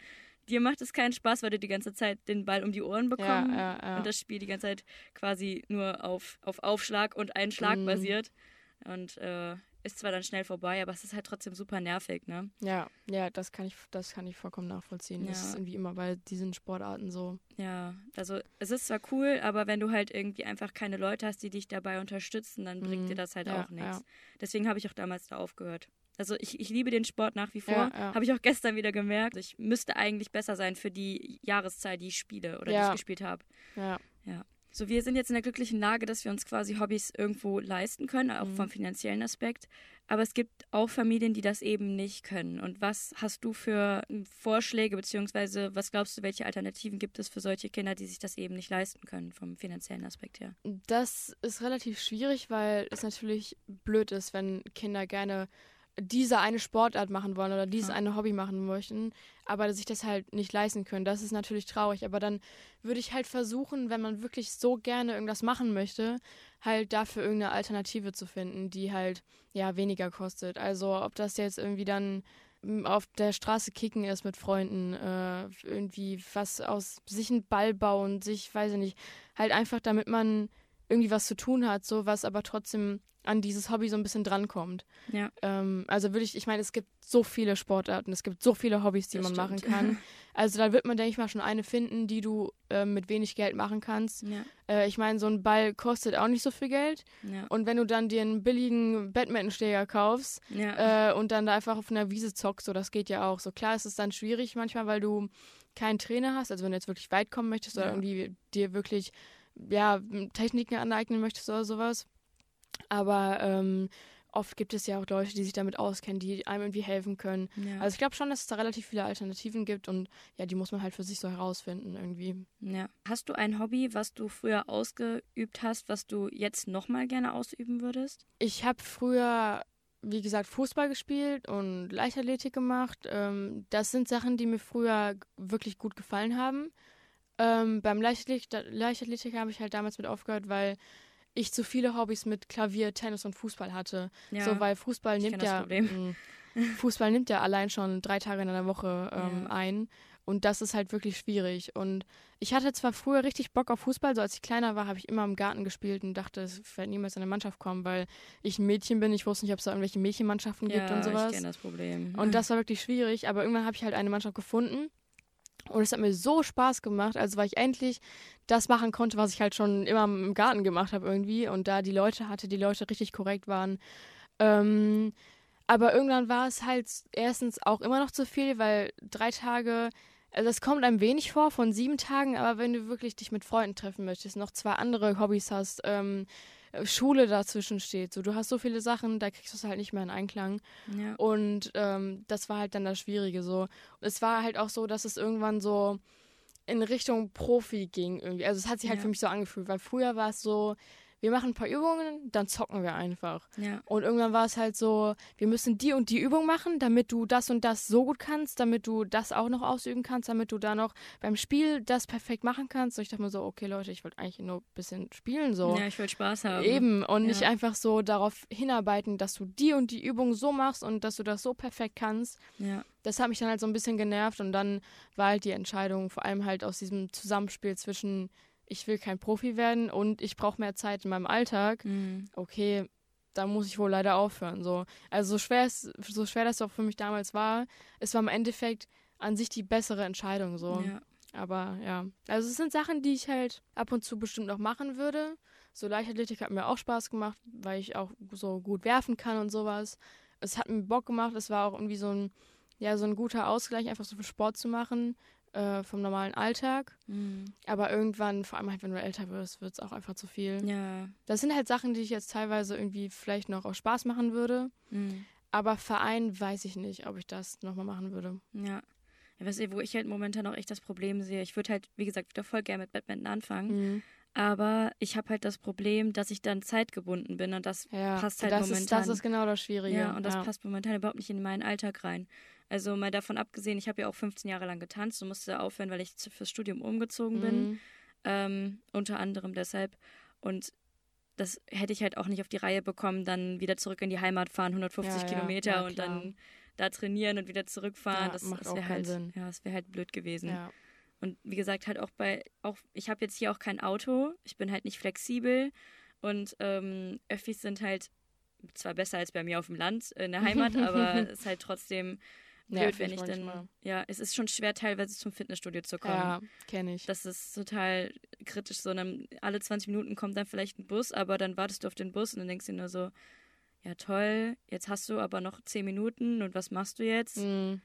Dir macht es keinen Spaß, weil du die ganze Zeit den Ball um die Ohren bekommst ja, ja. und das Spiel die ganze Zeit quasi nur auf, auf Aufschlag und Einschlag Mhm. basiert. Und äh, ist zwar dann schnell vorbei, aber es ist halt trotzdem super nervig, ne? Ja, ja, das kann ich, das kann ich vollkommen nachvollziehen. Das Ja. ist irgendwie immer bei diesen Sportarten so. Ja, also es ist zwar cool, aber wenn du halt irgendwie einfach keine Leute hast, die dich dabei unterstützen, dann bringt Mhm. dir das halt Ja, auch nichts. ja. Deswegen habe ich auch damals da aufgehört. Also ich, ich liebe den Sport nach wie vor. Ja, ja. Habe ich auch gestern wieder gemerkt. Ich müsste eigentlich besser sein für die Jahreszeit, die ich spiele oder die Ja. ich gespielt habe. Ja, So, wir sind jetzt in der glücklichen Lage, dass wir uns quasi Hobbys irgendwo leisten können, auch Mhm. vom finanziellen Aspekt. Aber es gibt auch Familien, die das eben nicht können. Und was hast du für ähm, Vorschläge, beziehungsweise was glaubst du, welche Alternativen gibt es für solche Kinder, die sich das eben nicht leisten können, vom finanziellen Aspekt her? das ist relativ schwierig, weil es natürlich blöd ist, wenn Kinder gerne diese eine Sportart machen wollen oder dieses Ja. eine Hobby machen möchten, aber sich das halt nicht leisten können. Das ist natürlich traurig, aber dann würde ich halt versuchen, wenn man wirklich so gerne irgendwas machen möchte, halt dafür irgendeine Alternative zu finden, die halt ja weniger kostet. Also ob das jetzt irgendwie dann m, auf der Straße kicken ist mit Freunden, äh, irgendwie was aus sich einen Ball bauen, sich, weiß ich nicht, halt einfach damit man irgendwie was zu tun hat, so was aber trotzdem an dieses Hobby so ein bisschen drankommt. Ja. Ähm, also würde ich, ich meine, es gibt so viele Sportarten, es gibt so viele Hobbys, die Das man machen stimmt. kann. Also da wird man, denke ich mal, schon eine finden, die du äh, mit wenig Geld machen kannst. Ja, Äh, ich meine, so ein Ball kostet auch nicht so viel Geld. ja, Und wenn du dann dir einen billigen Badmintonschläger kaufst ja. äh, und dann da einfach auf einer Wiese zockst, so das geht ja auch. So klar ist es dann schwierig manchmal, weil du keinen Trainer hast, also wenn du jetzt wirklich weit kommen möchtest oder irgendwie dir wirklich ja, Techniken aneignen möchtest oder sowas. Aber ähm, oft gibt es ja auch Leute, die sich damit auskennen, die einem irgendwie helfen können. ja. Also ich glaube schon, dass es da relativ viele Alternativen gibt und ja, die muss man halt für sich so herausfinden irgendwie. ja. Hast du ein Hobby, was du früher ausgeübt hast, was du jetzt nochmal gerne ausüben würdest? Ich habe früher, wie gesagt, Fußball gespielt und Leichtathletik gemacht. Ähm, das sind Sachen, die mir früher wirklich gut gefallen haben. Ähm, beim Leichtathletik, Leichtathletik habe ich halt damals mit aufgehört, weil ich zu viele Hobbys mit Klavier, Tennis und Fußball hatte. Ja. So, weil Fußball nimmt ja Fußball nimmt ja allein schon drei Tage in einer Woche ähm, Ja. ein. Und das ist halt wirklich schwierig. Und ich hatte zwar früher richtig Bock auf Fußball, so als ich kleiner war, habe ich immer im Garten gespielt und dachte, ich werde niemals in eine Mannschaft kommen, weil ich ein Mädchen bin. Ich wusste nicht, ob es da irgendwelche Mädchenmannschaften gibt ja, und sowas. ich kenne das Problem. Und das war wirklich schwierig, aber irgendwann habe ich halt eine Mannschaft gefunden. Und es hat mir so Spaß gemacht, also weil ich endlich das machen konnte, was ich halt schon immer im Garten gemacht habe irgendwie. Und da die Leute hatte, die Leute richtig korrekt waren. Ähm, aber irgendwann war es halt erstens auch immer noch zu viel, weil drei Tage, also es kommt einem wenig vor von sieben Tagen, aber wenn du wirklich dich mit Freunden treffen möchtest, noch zwei andere Hobbys hast, ähm, Schule dazwischen steht, so du hast so viele Sachen, da kriegst du es halt nicht mehr in Einklang. ja. Und ähm, das war halt dann das Schwierige so. Und es war halt auch so, dass es irgendwann so in Richtung Profi ging irgendwie. Also es hat sich halt Ja. für mich so angefühlt, weil früher war es so, wir machen ein paar Übungen, dann zocken wir einfach. ja. Und irgendwann war es halt so, wir müssen die und die Übung machen, damit du das und das so gut kannst, damit du das auch noch ausüben kannst, damit du da noch beim Spiel das perfekt machen kannst. Und ich dachte mir so, okay Leute, ich wollte eigentlich nur ein bisschen spielen so. Ja, ich will Spaß haben. Eben, und nicht Ja. einfach so darauf hinarbeiten, dass du die und die Übung so machst und dass du das so perfekt kannst. Ja, Das hat mich dann halt so ein bisschen genervt und dann war halt die Entscheidung, vor allem halt aus diesem Zusammenspiel zwischen, ich will kein Profi werden und ich brauche mehr Zeit in meinem Alltag. mhm. Okay, da muss ich wohl leider aufhören. So. Also so schwer, es, so schwer das auch für mich damals war, es war im Endeffekt an sich die bessere Entscheidung. So. Ja. Aber ja, also es sind Sachen, die ich halt ab und zu bestimmt noch machen würde. So Leichtathletik hat mir auch Spaß gemacht, weil ich auch so gut werfen kann und sowas. Es hat mir Bock gemacht. Es war auch irgendwie so ein, ja, so ein guter Ausgleich, einfach so viel Sport zu machen äh, vom normalen Alltag. Mhm. Aber irgendwann, vor allem halt, wenn du älter wirst, wird es auch einfach zu viel. Ja. Das sind halt Sachen, die ich jetzt teilweise irgendwie vielleicht noch aus Spaß machen würde. Mhm. Aber Verein weiß ich nicht, ob ich das nochmal machen würde. Ja. ja weißt du, wo ich halt momentan auch echt das Problem sehe, ich würde halt, wie gesagt, wieder voll gerne mit Badminton anfangen. Mhm. Aber ich habe halt das Problem, dass ich dann zeitgebunden bin und das Ja, passt halt das momentan. Ist, das ist genau das Schwierige. Ja, und das passt momentan überhaupt nicht in meinen Alltag rein. Also mal davon abgesehen, ich habe ja auch 15 Jahre lang getanzt und musste aufhören, weil ich fürs Studium umgezogen bin. Mhm. Ähm, unter anderem deshalb. Und das hätte ich halt auch nicht auf die Reihe bekommen, dann wieder zurück in die Heimat fahren, 150 Ja, ja, Kilometer ja, und klar. dann da trainieren und wieder zurückfahren. Ja, das macht das auch keinen halt, Sinn. ja, das wäre halt blöd gewesen. Ja. Und wie gesagt, halt auch bei, auch, ich habe jetzt hier auch kein Auto, ich bin halt nicht flexibel und ähm, Öffis sind halt zwar besser als bei mir auf dem Land in der Heimat, aber es ist halt trotzdem blöd, Nervig wenn ich dann, manchmal. ja, es ist schon schwer teilweise zum Fitnessstudio zu kommen. Ja, kenne ich. Das ist total kritisch, so dann alle 20 Minuten kommt dann vielleicht ein Bus, aber dann wartest du auf den Bus und dann denkst du dir nur so, ja toll, jetzt hast du aber noch 10 Minuten und was machst du jetzt? Mhm.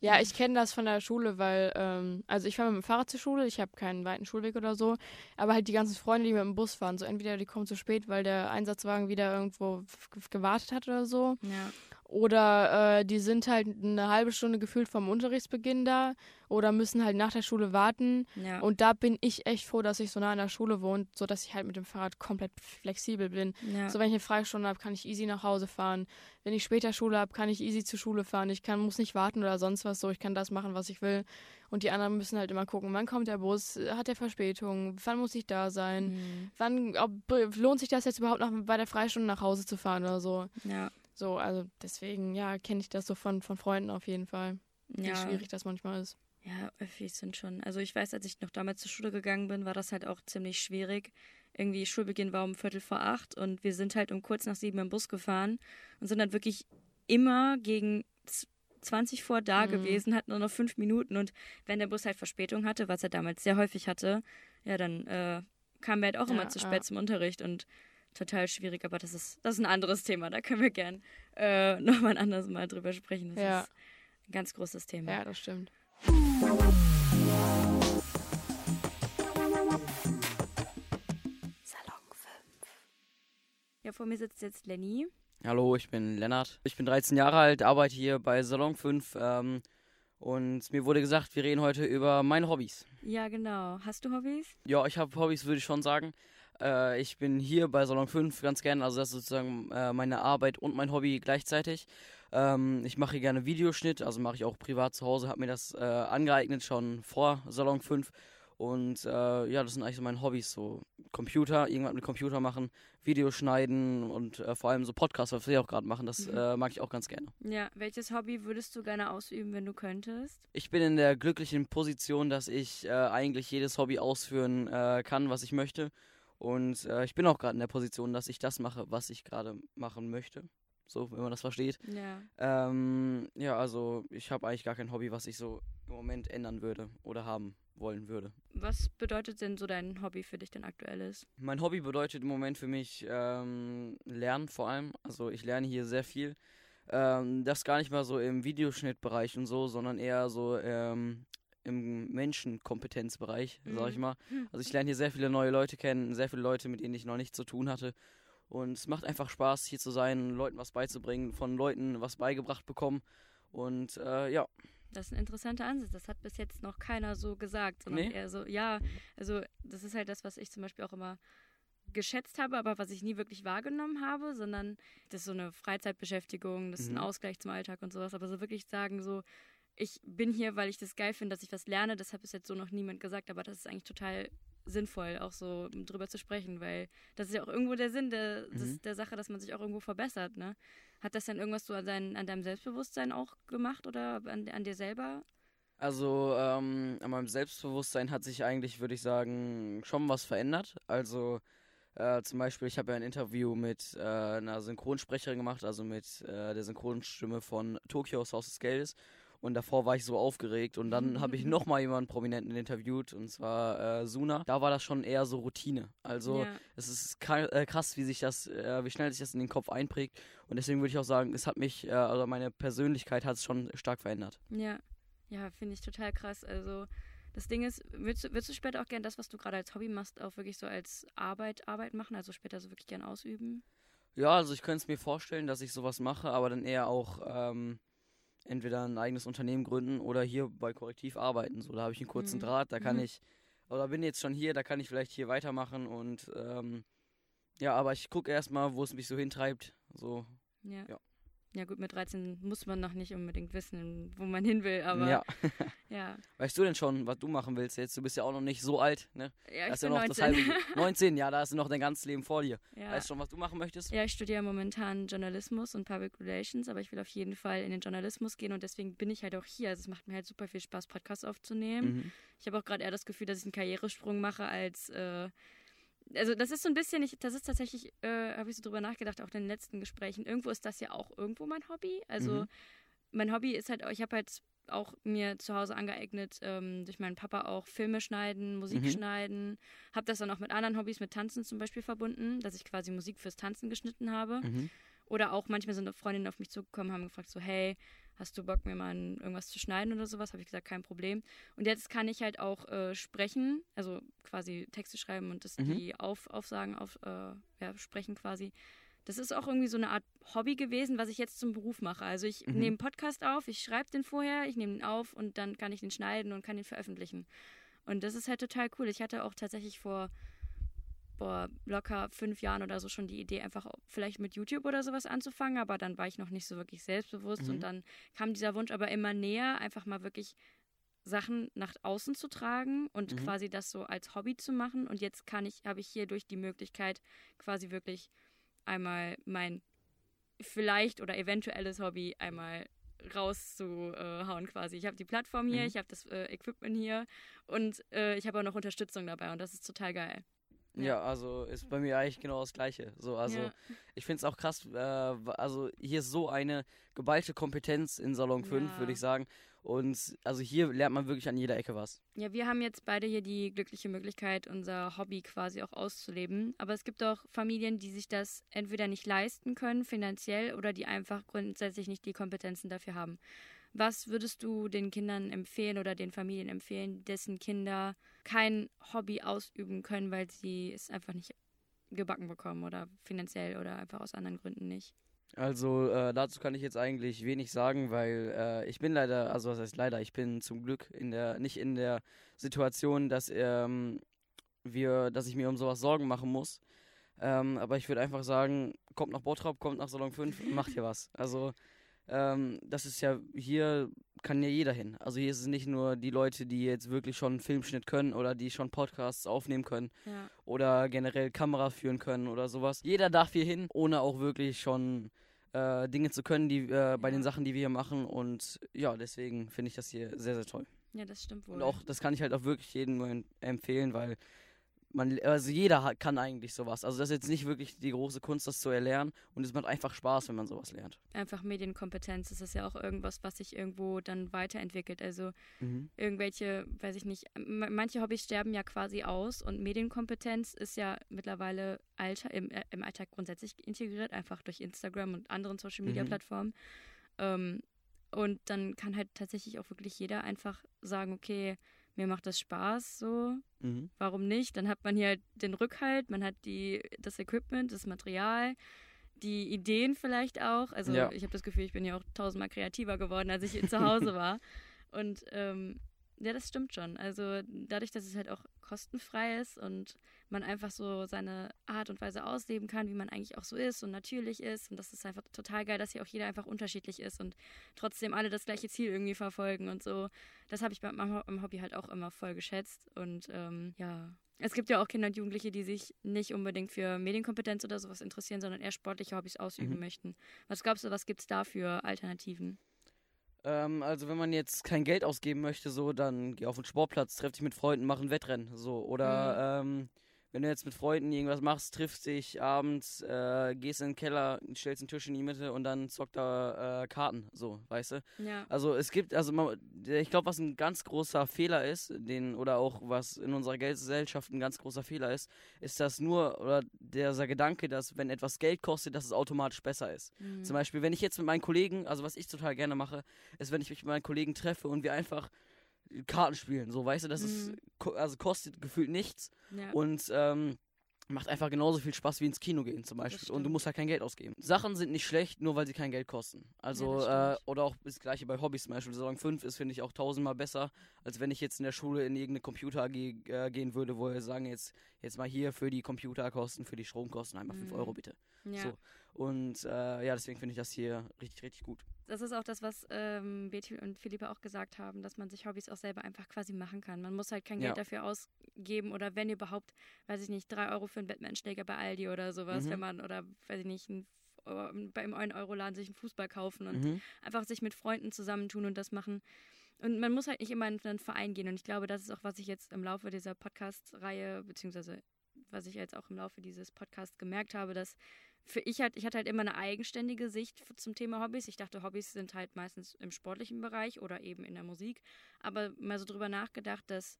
Ja, ich kenne das von der Schule, weil, ähm, also ich fahre mit dem Fahrrad zur Schule, ich habe keinen weiten Schulweg oder so, aber halt die ganzen Freunde, die mit dem Bus fahren, so entweder die kommen zu spät, weil der Einsatzwagen wieder irgendwo gewartet hat oder so, Ja, oder äh, die sind halt eine halbe Stunde gefühlt vom Unterrichtsbeginn da oder müssen halt nach der Schule warten. ja. Und da bin ich echt froh, dass ich so nah an der Schule wohne, sodass ich halt mit dem Fahrrad komplett flexibel bin. ja. So, wenn ich eine Freistunde habe, kann ich easy nach Hause fahren. Wenn ich später Schule habe, kann ich easy zur Schule fahren. Ich kann, muss nicht warten oder sonst was so. Ich kann das machen, was ich will. Und die anderen müssen halt immer gucken, wann kommt der Bus, hat der Verspätung, wann muss ich da sein, Mhm. wann ob, lohnt sich das jetzt überhaupt noch bei der Freistunde nach Hause zu fahren oder so. ja. So, also deswegen, ja, kenne ich das so von, von Freunden auf jeden Fall, wie ja. schwierig das manchmal ist. Ja, Öffis sind schon. Also ich weiß, als ich noch damals zur Schule gegangen bin, war das halt auch ziemlich schwierig. Irgendwie Schulbeginn war um Viertel vor acht und wir sind halt um kurz nach sieben im Bus gefahren und sind dann wirklich immer gegen z- 20 vor da Mhm. gewesen, hatten nur noch fünf Minuten und wenn der Bus halt Verspätung hatte, was er damals sehr häufig hatte, ja, dann äh, kamen wir halt auch immer Ja, zu ja. spät zum Unterricht und total schwierig, aber das ist, das ist ein anderes Thema. Da können wir gern äh, nochmal ein anderes Mal drüber sprechen. Das Ja. ist ein ganz großes Thema. Ja, das stimmt. Salon 5. Ja, vor mir sitzt jetzt Lenny. Hallo, ich bin Lennart. Ich bin 13 Jahre alt, arbeite hier bei Salon 5 ähm, und mir wurde gesagt, wir reden heute über meine Hobbys. Ja, genau. Hast du Hobbys? Ja, ich habe Hobbys, würde ich schon sagen. Äh, ich bin hier bei Salon 5 ganz gerne, also das ist sozusagen äh, meine Arbeit und mein Hobby gleichzeitig. Ähm, ich mache hier gerne Videoschnitt, also mache ich auch privat zu Hause, habe mir das äh, angeeignet schon vor Salon 5. Und äh, ja, das sind eigentlich so meine Hobbys, so Computer, irgendwas mit Computer machen, Videos schneiden und äh, vor allem so Podcasts, was wir auch gerade machen, das Mhm. äh, mag ich auch ganz gerne. Ja. Welches Hobby würdest du gerne ausüben, wenn du könntest? Ich bin in der glücklichen Position, dass ich äh, eigentlich jedes Hobby ausführen äh, kann, was ich möchte. Und äh, ich bin auch gerade in der Position, dass ich das mache, was ich gerade machen möchte. So, wenn man das versteht. Ja. Ähm, ja, also ich habe eigentlich gar kein Hobby, was ich so im Moment ändern würde oder haben wollen würde. Was bedeutet denn so dein Hobby für dich denn aktuelles? Mein Hobby bedeutet im Moment für mich ähm, Lernen vor allem. Also ich lerne hier sehr viel. Ähm, das gar nicht mal so im Videoschnittbereich und so, sondern eher so ähm, im Menschenkompetenzbereich, sag ich Mhm. mal. Also ich lerne hier sehr viele neue Leute kennen, sehr viele Leute, mit denen ich noch nichts zu tun hatte. Und es macht einfach Spaß, hier zu sein, Leuten was beizubringen, von Leuten was beigebracht bekommen. Und äh, ja, Das ist ein interessanter Ansatz. Das hat bis jetzt noch keiner so gesagt, sondern Nee? eher so, ja, also das ist halt das, was ich zum Beispiel auch immer geschätzt habe, aber was ich nie wirklich wahrgenommen habe, sondern das ist so eine Freizeitbeschäftigung, das ist ein Mhm. Ausgleich zum Alltag und sowas, aber so wirklich sagen so, ich bin hier, weil ich das geil finde, dass ich was lerne, das hat bis jetzt so noch niemand gesagt, aber das ist eigentlich total sinnvoll, auch so drüber zu sprechen, weil das ist ja auch irgendwo der Sinn der, des, Mhm. der Sache, dass man sich auch irgendwo verbessert, ne? Hat das denn irgendwas so an, dein, an deinem Selbstbewusstsein auch gemacht oder an, an dir selber? Also ähm, an meinem Selbstbewusstsein hat sich eigentlich, würde ich sagen, schon was verändert. Also Äh, zum Beispiel, ich habe ja ein Interview mit äh, einer Synchronsprecherin gemacht, also mit äh, der Synchronstimme von Tokyo's Haus des Geldes. Und davor war ich so aufgeregt und dann habe ich nochmal jemanden Prominenten interviewt und zwar äh, Suna. Da war das schon eher so Routine. Also Ja. es ist äh, krass, wie sich das, äh, wie schnell sich das in den Kopf einprägt. Und deswegen würde ich auch sagen, es hat mich, äh, also meine Persönlichkeit hat es schon stark verändert. Ja, ja, finde ich total krass. Also das Ding ist, du- willst du später auch gern das, was du gerade als Hobby machst, auch wirklich so als Arbeit, Arbeit machen, also später so wirklich gern ausüben? Ja, also ich könnte es mir vorstellen, dass ich sowas mache, aber dann eher auch ähm, entweder ein eigenes Unternehmen gründen oder hier bei Korrektiv arbeiten. So, da habe ich einen kurzen Mhm. Draht, da kann Mhm. ich, oder bin jetzt schon hier, da kann ich vielleicht hier weitermachen und ähm, ja, aber ich gucke erstmal, wo es mich so hintreibt. So, Ja. Ja. Ja gut, mit 13 muss man noch nicht unbedingt wissen, wo man hin will, aber ja. ja. Weißt du denn schon, was du machen willst jetzt? Du bist ja auch noch nicht so alt, ne? Ja, ich ja bin noch das 19. halbe 19, ja, da hast du noch dein ganzes Leben vor dir. ja. Weißt du schon, was du machen möchtest? Ja, ich studiere momentan Journalismus und Public Relations, aber ich will auf jeden Fall in den Journalismus gehen und deswegen bin ich halt auch hier. Also es macht mir halt super viel Spaß, Podcasts aufzunehmen. Mhm. Ich habe auch gerade eher das Gefühl, dass ich einen Karrieresprung mache als. Äh, also das ist so ein bisschen, ich, das ist tatsächlich, äh, habe ich so drüber nachgedacht, auch in den letzten Gesprächen. Irgendwo ist das ja auch irgendwo mein Hobby. Also Mhm. mein Hobby ist halt, ich habe halt auch mir zu Hause angeeignet, ähm, durch meinen Papa auch Filme schneiden, Musik Mhm. schneiden. Habe das dann auch mit anderen Hobbys, mit Tanzen zum Beispiel verbunden, dass ich quasi Musik fürs Tanzen geschnitten habe. Mhm. Oder auch manchmal sind Freundinnen auf mich zugekommen, haben gefragt so, hey, hast du Bock, mir mal irgendwas zu schneiden oder sowas? Habe ich gesagt, kein Problem. Und jetzt kann ich halt auch äh, sprechen, also quasi Texte schreiben und das Mhm. die auf, Aufsagen auf, äh, ja, sprechen quasi. Das ist auch irgendwie so eine Art Hobby gewesen, was ich jetzt zum Beruf mache. Also ich Mhm. nehme einen Podcast auf, ich schreibe den vorher, ich nehme den auf und dann kann ich den schneiden und kann den veröffentlichen. Und das ist halt total cool. Ich hatte auch tatsächlich vor boah, locker fünf Jahren oder so schon die Idee, einfach vielleicht mit YouTube oder sowas anzufangen, aber dann war ich noch nicht so wirklich selbstbewusst Mhm. und dann kam dieser Wunsch aber immer näher, einfach mal wirklich Sachen nach außen zu tragen und Mhm. quasi das so als Hobby zu machen. Und jetzt kann ich, habe ich hierdurch die Möglichkeit, quasi wirklich einmal mein vielleicht oder eventuelles Hobby einmal rauszuhauen quasi. Ich habe die Plattform hier, Mhm. ich habe das äh, Equipment hier und äh, ich habe auch noch Unterstützung dabei und das ist total geil. Ja. Ja. also ist bei mir eigentlich genau das Gleiche. So, also Ja. ich finde es auch krass, äh, also hier ist so eine geballte Kompetenz in Salon 5, Ja. würde ich sagen. Und also hier lernt man wirklich an jeder Ecke was. Ja, wir haben jetzt beide hier die glückliche Möglichkeit, unser Hobby quasi auch auszuleben. Aber es gibt auch Familien, die sich das entweder nicht leisten können, finanziell, oder die einfach grundsätzlich nicht die Kompetenzen dafür haben. Was würdest du den Kindern empfehlen oder den Familien empfehlen, dessen Kinder kein Hobby ausüben können, weil sie es einfach nicht gebacken bekommen oder finanziell oder einfach aus anderen Gründen nicht? Also äh, dazu kann ich jetzt eigentlich wenig sagen, weil äh, ich bin leider, also was heißt leider, ich bin zum Glück in der, nicht in der Situation, dass ähm, wir, dass ich mir um sowas Sorgen machen muss. Ähm, aber ich würde einfach sagen, kommt nach Bottrop, kommt nach Salon 5 und macht hier was. Also ähm, das ist ja, hier kann ja jeder hin. Also hier ist es nicht nur die Leute, die jetzt wirklich schon Filmschnitt können oder die schon Podcasts aufnehmen können Ja. oder generell Kamera führen können oder sowas. Jeder darf hier hin, ohne auch wirklich schon äh, Dinge zu können, die äh, bei Ja. den Sachen, die wir hier machen. Und ja, deswegen finde ich das hier sehr, sehr toll. ja, das stimmt wohl. Und auch, das kann ich halt auch wirklich jedem empfehlen, weil man, also jeder kann eigentlich sowas. Also das ist jetzt nicht wirklich die große Kunst, das zu erlernen. Und es macht einfach Spaß, wenn man sowas lernt. einfach Medienkompetenz. Das ist ja auch irgendwas, was sich irgendwo dann weiterentwickelt. Also Mhm. irgendwelche, weiß ich nicht, manche Hobbys sterben ja quasi aus und Medienkompetenz ist ja mittlerweile Alter, im, äh, im Alltag grundsätzlich integriert, einfach durch Instagram und anderen Social Media Mhm. Plattformen. Ähm, und dann kann halt tatsächlich auch wirklich jeder einfach sagen, okay, mir macht das Spaß, so, Mhm. warum nicht? Dann hat man hier halt den Rückhalt, man hat die, das Equipment, das Material, die Ideen vielleicht auch. Also Ja. ich habe das Gefühl, ich bin ja auch tausendmal kreativer geworden, als ich zu Hause war. Und ähm, ja, das stimmt schon. Also dadurch, dass es halt auch kostenfrei ist und man einfach so seine Art und Weise ausleben kann, wie man eigentlich auch so ist und natürlich ist. Und das ist einfach total geil, dass hier auch jeder einfach unterschiedlich ist und trotzdem alle das gleiche Ziel irgendwie verfolgen und so. Das habe ich bei meinem Hobby halt auch immer voll geschätzt. Und ähm, ja, es gibt ja auch Kinder und Jugendliche, die sich nicht unbedingt für Medienkompetenz oder sowas interessieren, sondern eher sportliche Hobbys ausüben Mhm. möchten. Was glaubst du, was gibt es da für Alternativen? Ähm, also wenn man jetzt kein Geld ausgeben möchte, so, dann geh auf den Sportplatz, treff dich mit Freunden, mach ein Wettrennen, so. Oder ähm, wenn du jetzt mit Freunden irgendwas machst, triffst dich abends, äh, gehst in den Keller, stellst einen Tisch in die Mitte und dann zockt da äh, Karten, so, weißt du? Ja. Also es gibt, also man, ich glaube, was ein ganz großer Fehler ist, den, oder auch was in unserer Gesellschaft ein ganz großer Fehler ist, ist dass nur, oder dieser Gedanke, dass wenn etwas Geld kostet, dass es automatisch besser ist. Mhm. Zum Beispiel, wenn ich jetzt mit meinen Kollegen, also was ich total gerne mache, ist, wenn ich mich mit meinen Kollegen treffe und wir einfach Karten spielen, so, weißt du, das ist, Mhm. ko- also kostet gefühlt nichts ja. und ähm, macht einfach genauso viel Spaß wie ins Kino gehen zum Beispiel. Und du musst halt kein Geld ausgeben. Sachen sind nicht schlecht, nur weil sie kein Geld kosten. Also, Ja, äh, oder auch das gleiche bei Hobbys zum Beispiel. Salon 5 ist, finde ich, auch tausendmal besser, als wenn ich jetzt in der Schule in irgendeine Computer AG äh, gehen würde, wo wir sagen, jetzt, jetzt mal hier für die Computerkosten, für die Stromkosten einmal 5 Mhm. Euro bitte. ja. So. Und äh, ja, deswegen finde ich das hier richtig, richtig gut. Das ist auch das, was ähm, Betty und Philippe auch gesagt haben, dass man sich Hobbys auch selber einfach quasi machen kann. Man muss halt kein Geld Ja. dafür ausgeben oder wenn überhaupt, weiß ich nicht, drei Euro für einen Batman-Schläger bei Aldi oder sowas, Mhm. wenn man, oder weiß ich nicht, ein, äh, beim 1-Euro-Laden sich einen Fußball kaufen und Mhm. einfach sich mit Freunden zusammentun und das machen. Und man muss halt nicht immer in einen Verein gehen. Und ich glaube, das ist auch, was ich jetzt im Laufe dieser Podcast-Reihe, beziehungsweise was ich jetzt auch im Laufe dieses Podcasts gemerkt habe, dass für ich halt, ich hatte halt immer eine eigenständige Sicht zum Thema Hobbys. Ich dachte, Hobbys sind halt meistens im sportlichen Bereich oder eben in der Musik. Aber mal so drüber nachgedacht, dass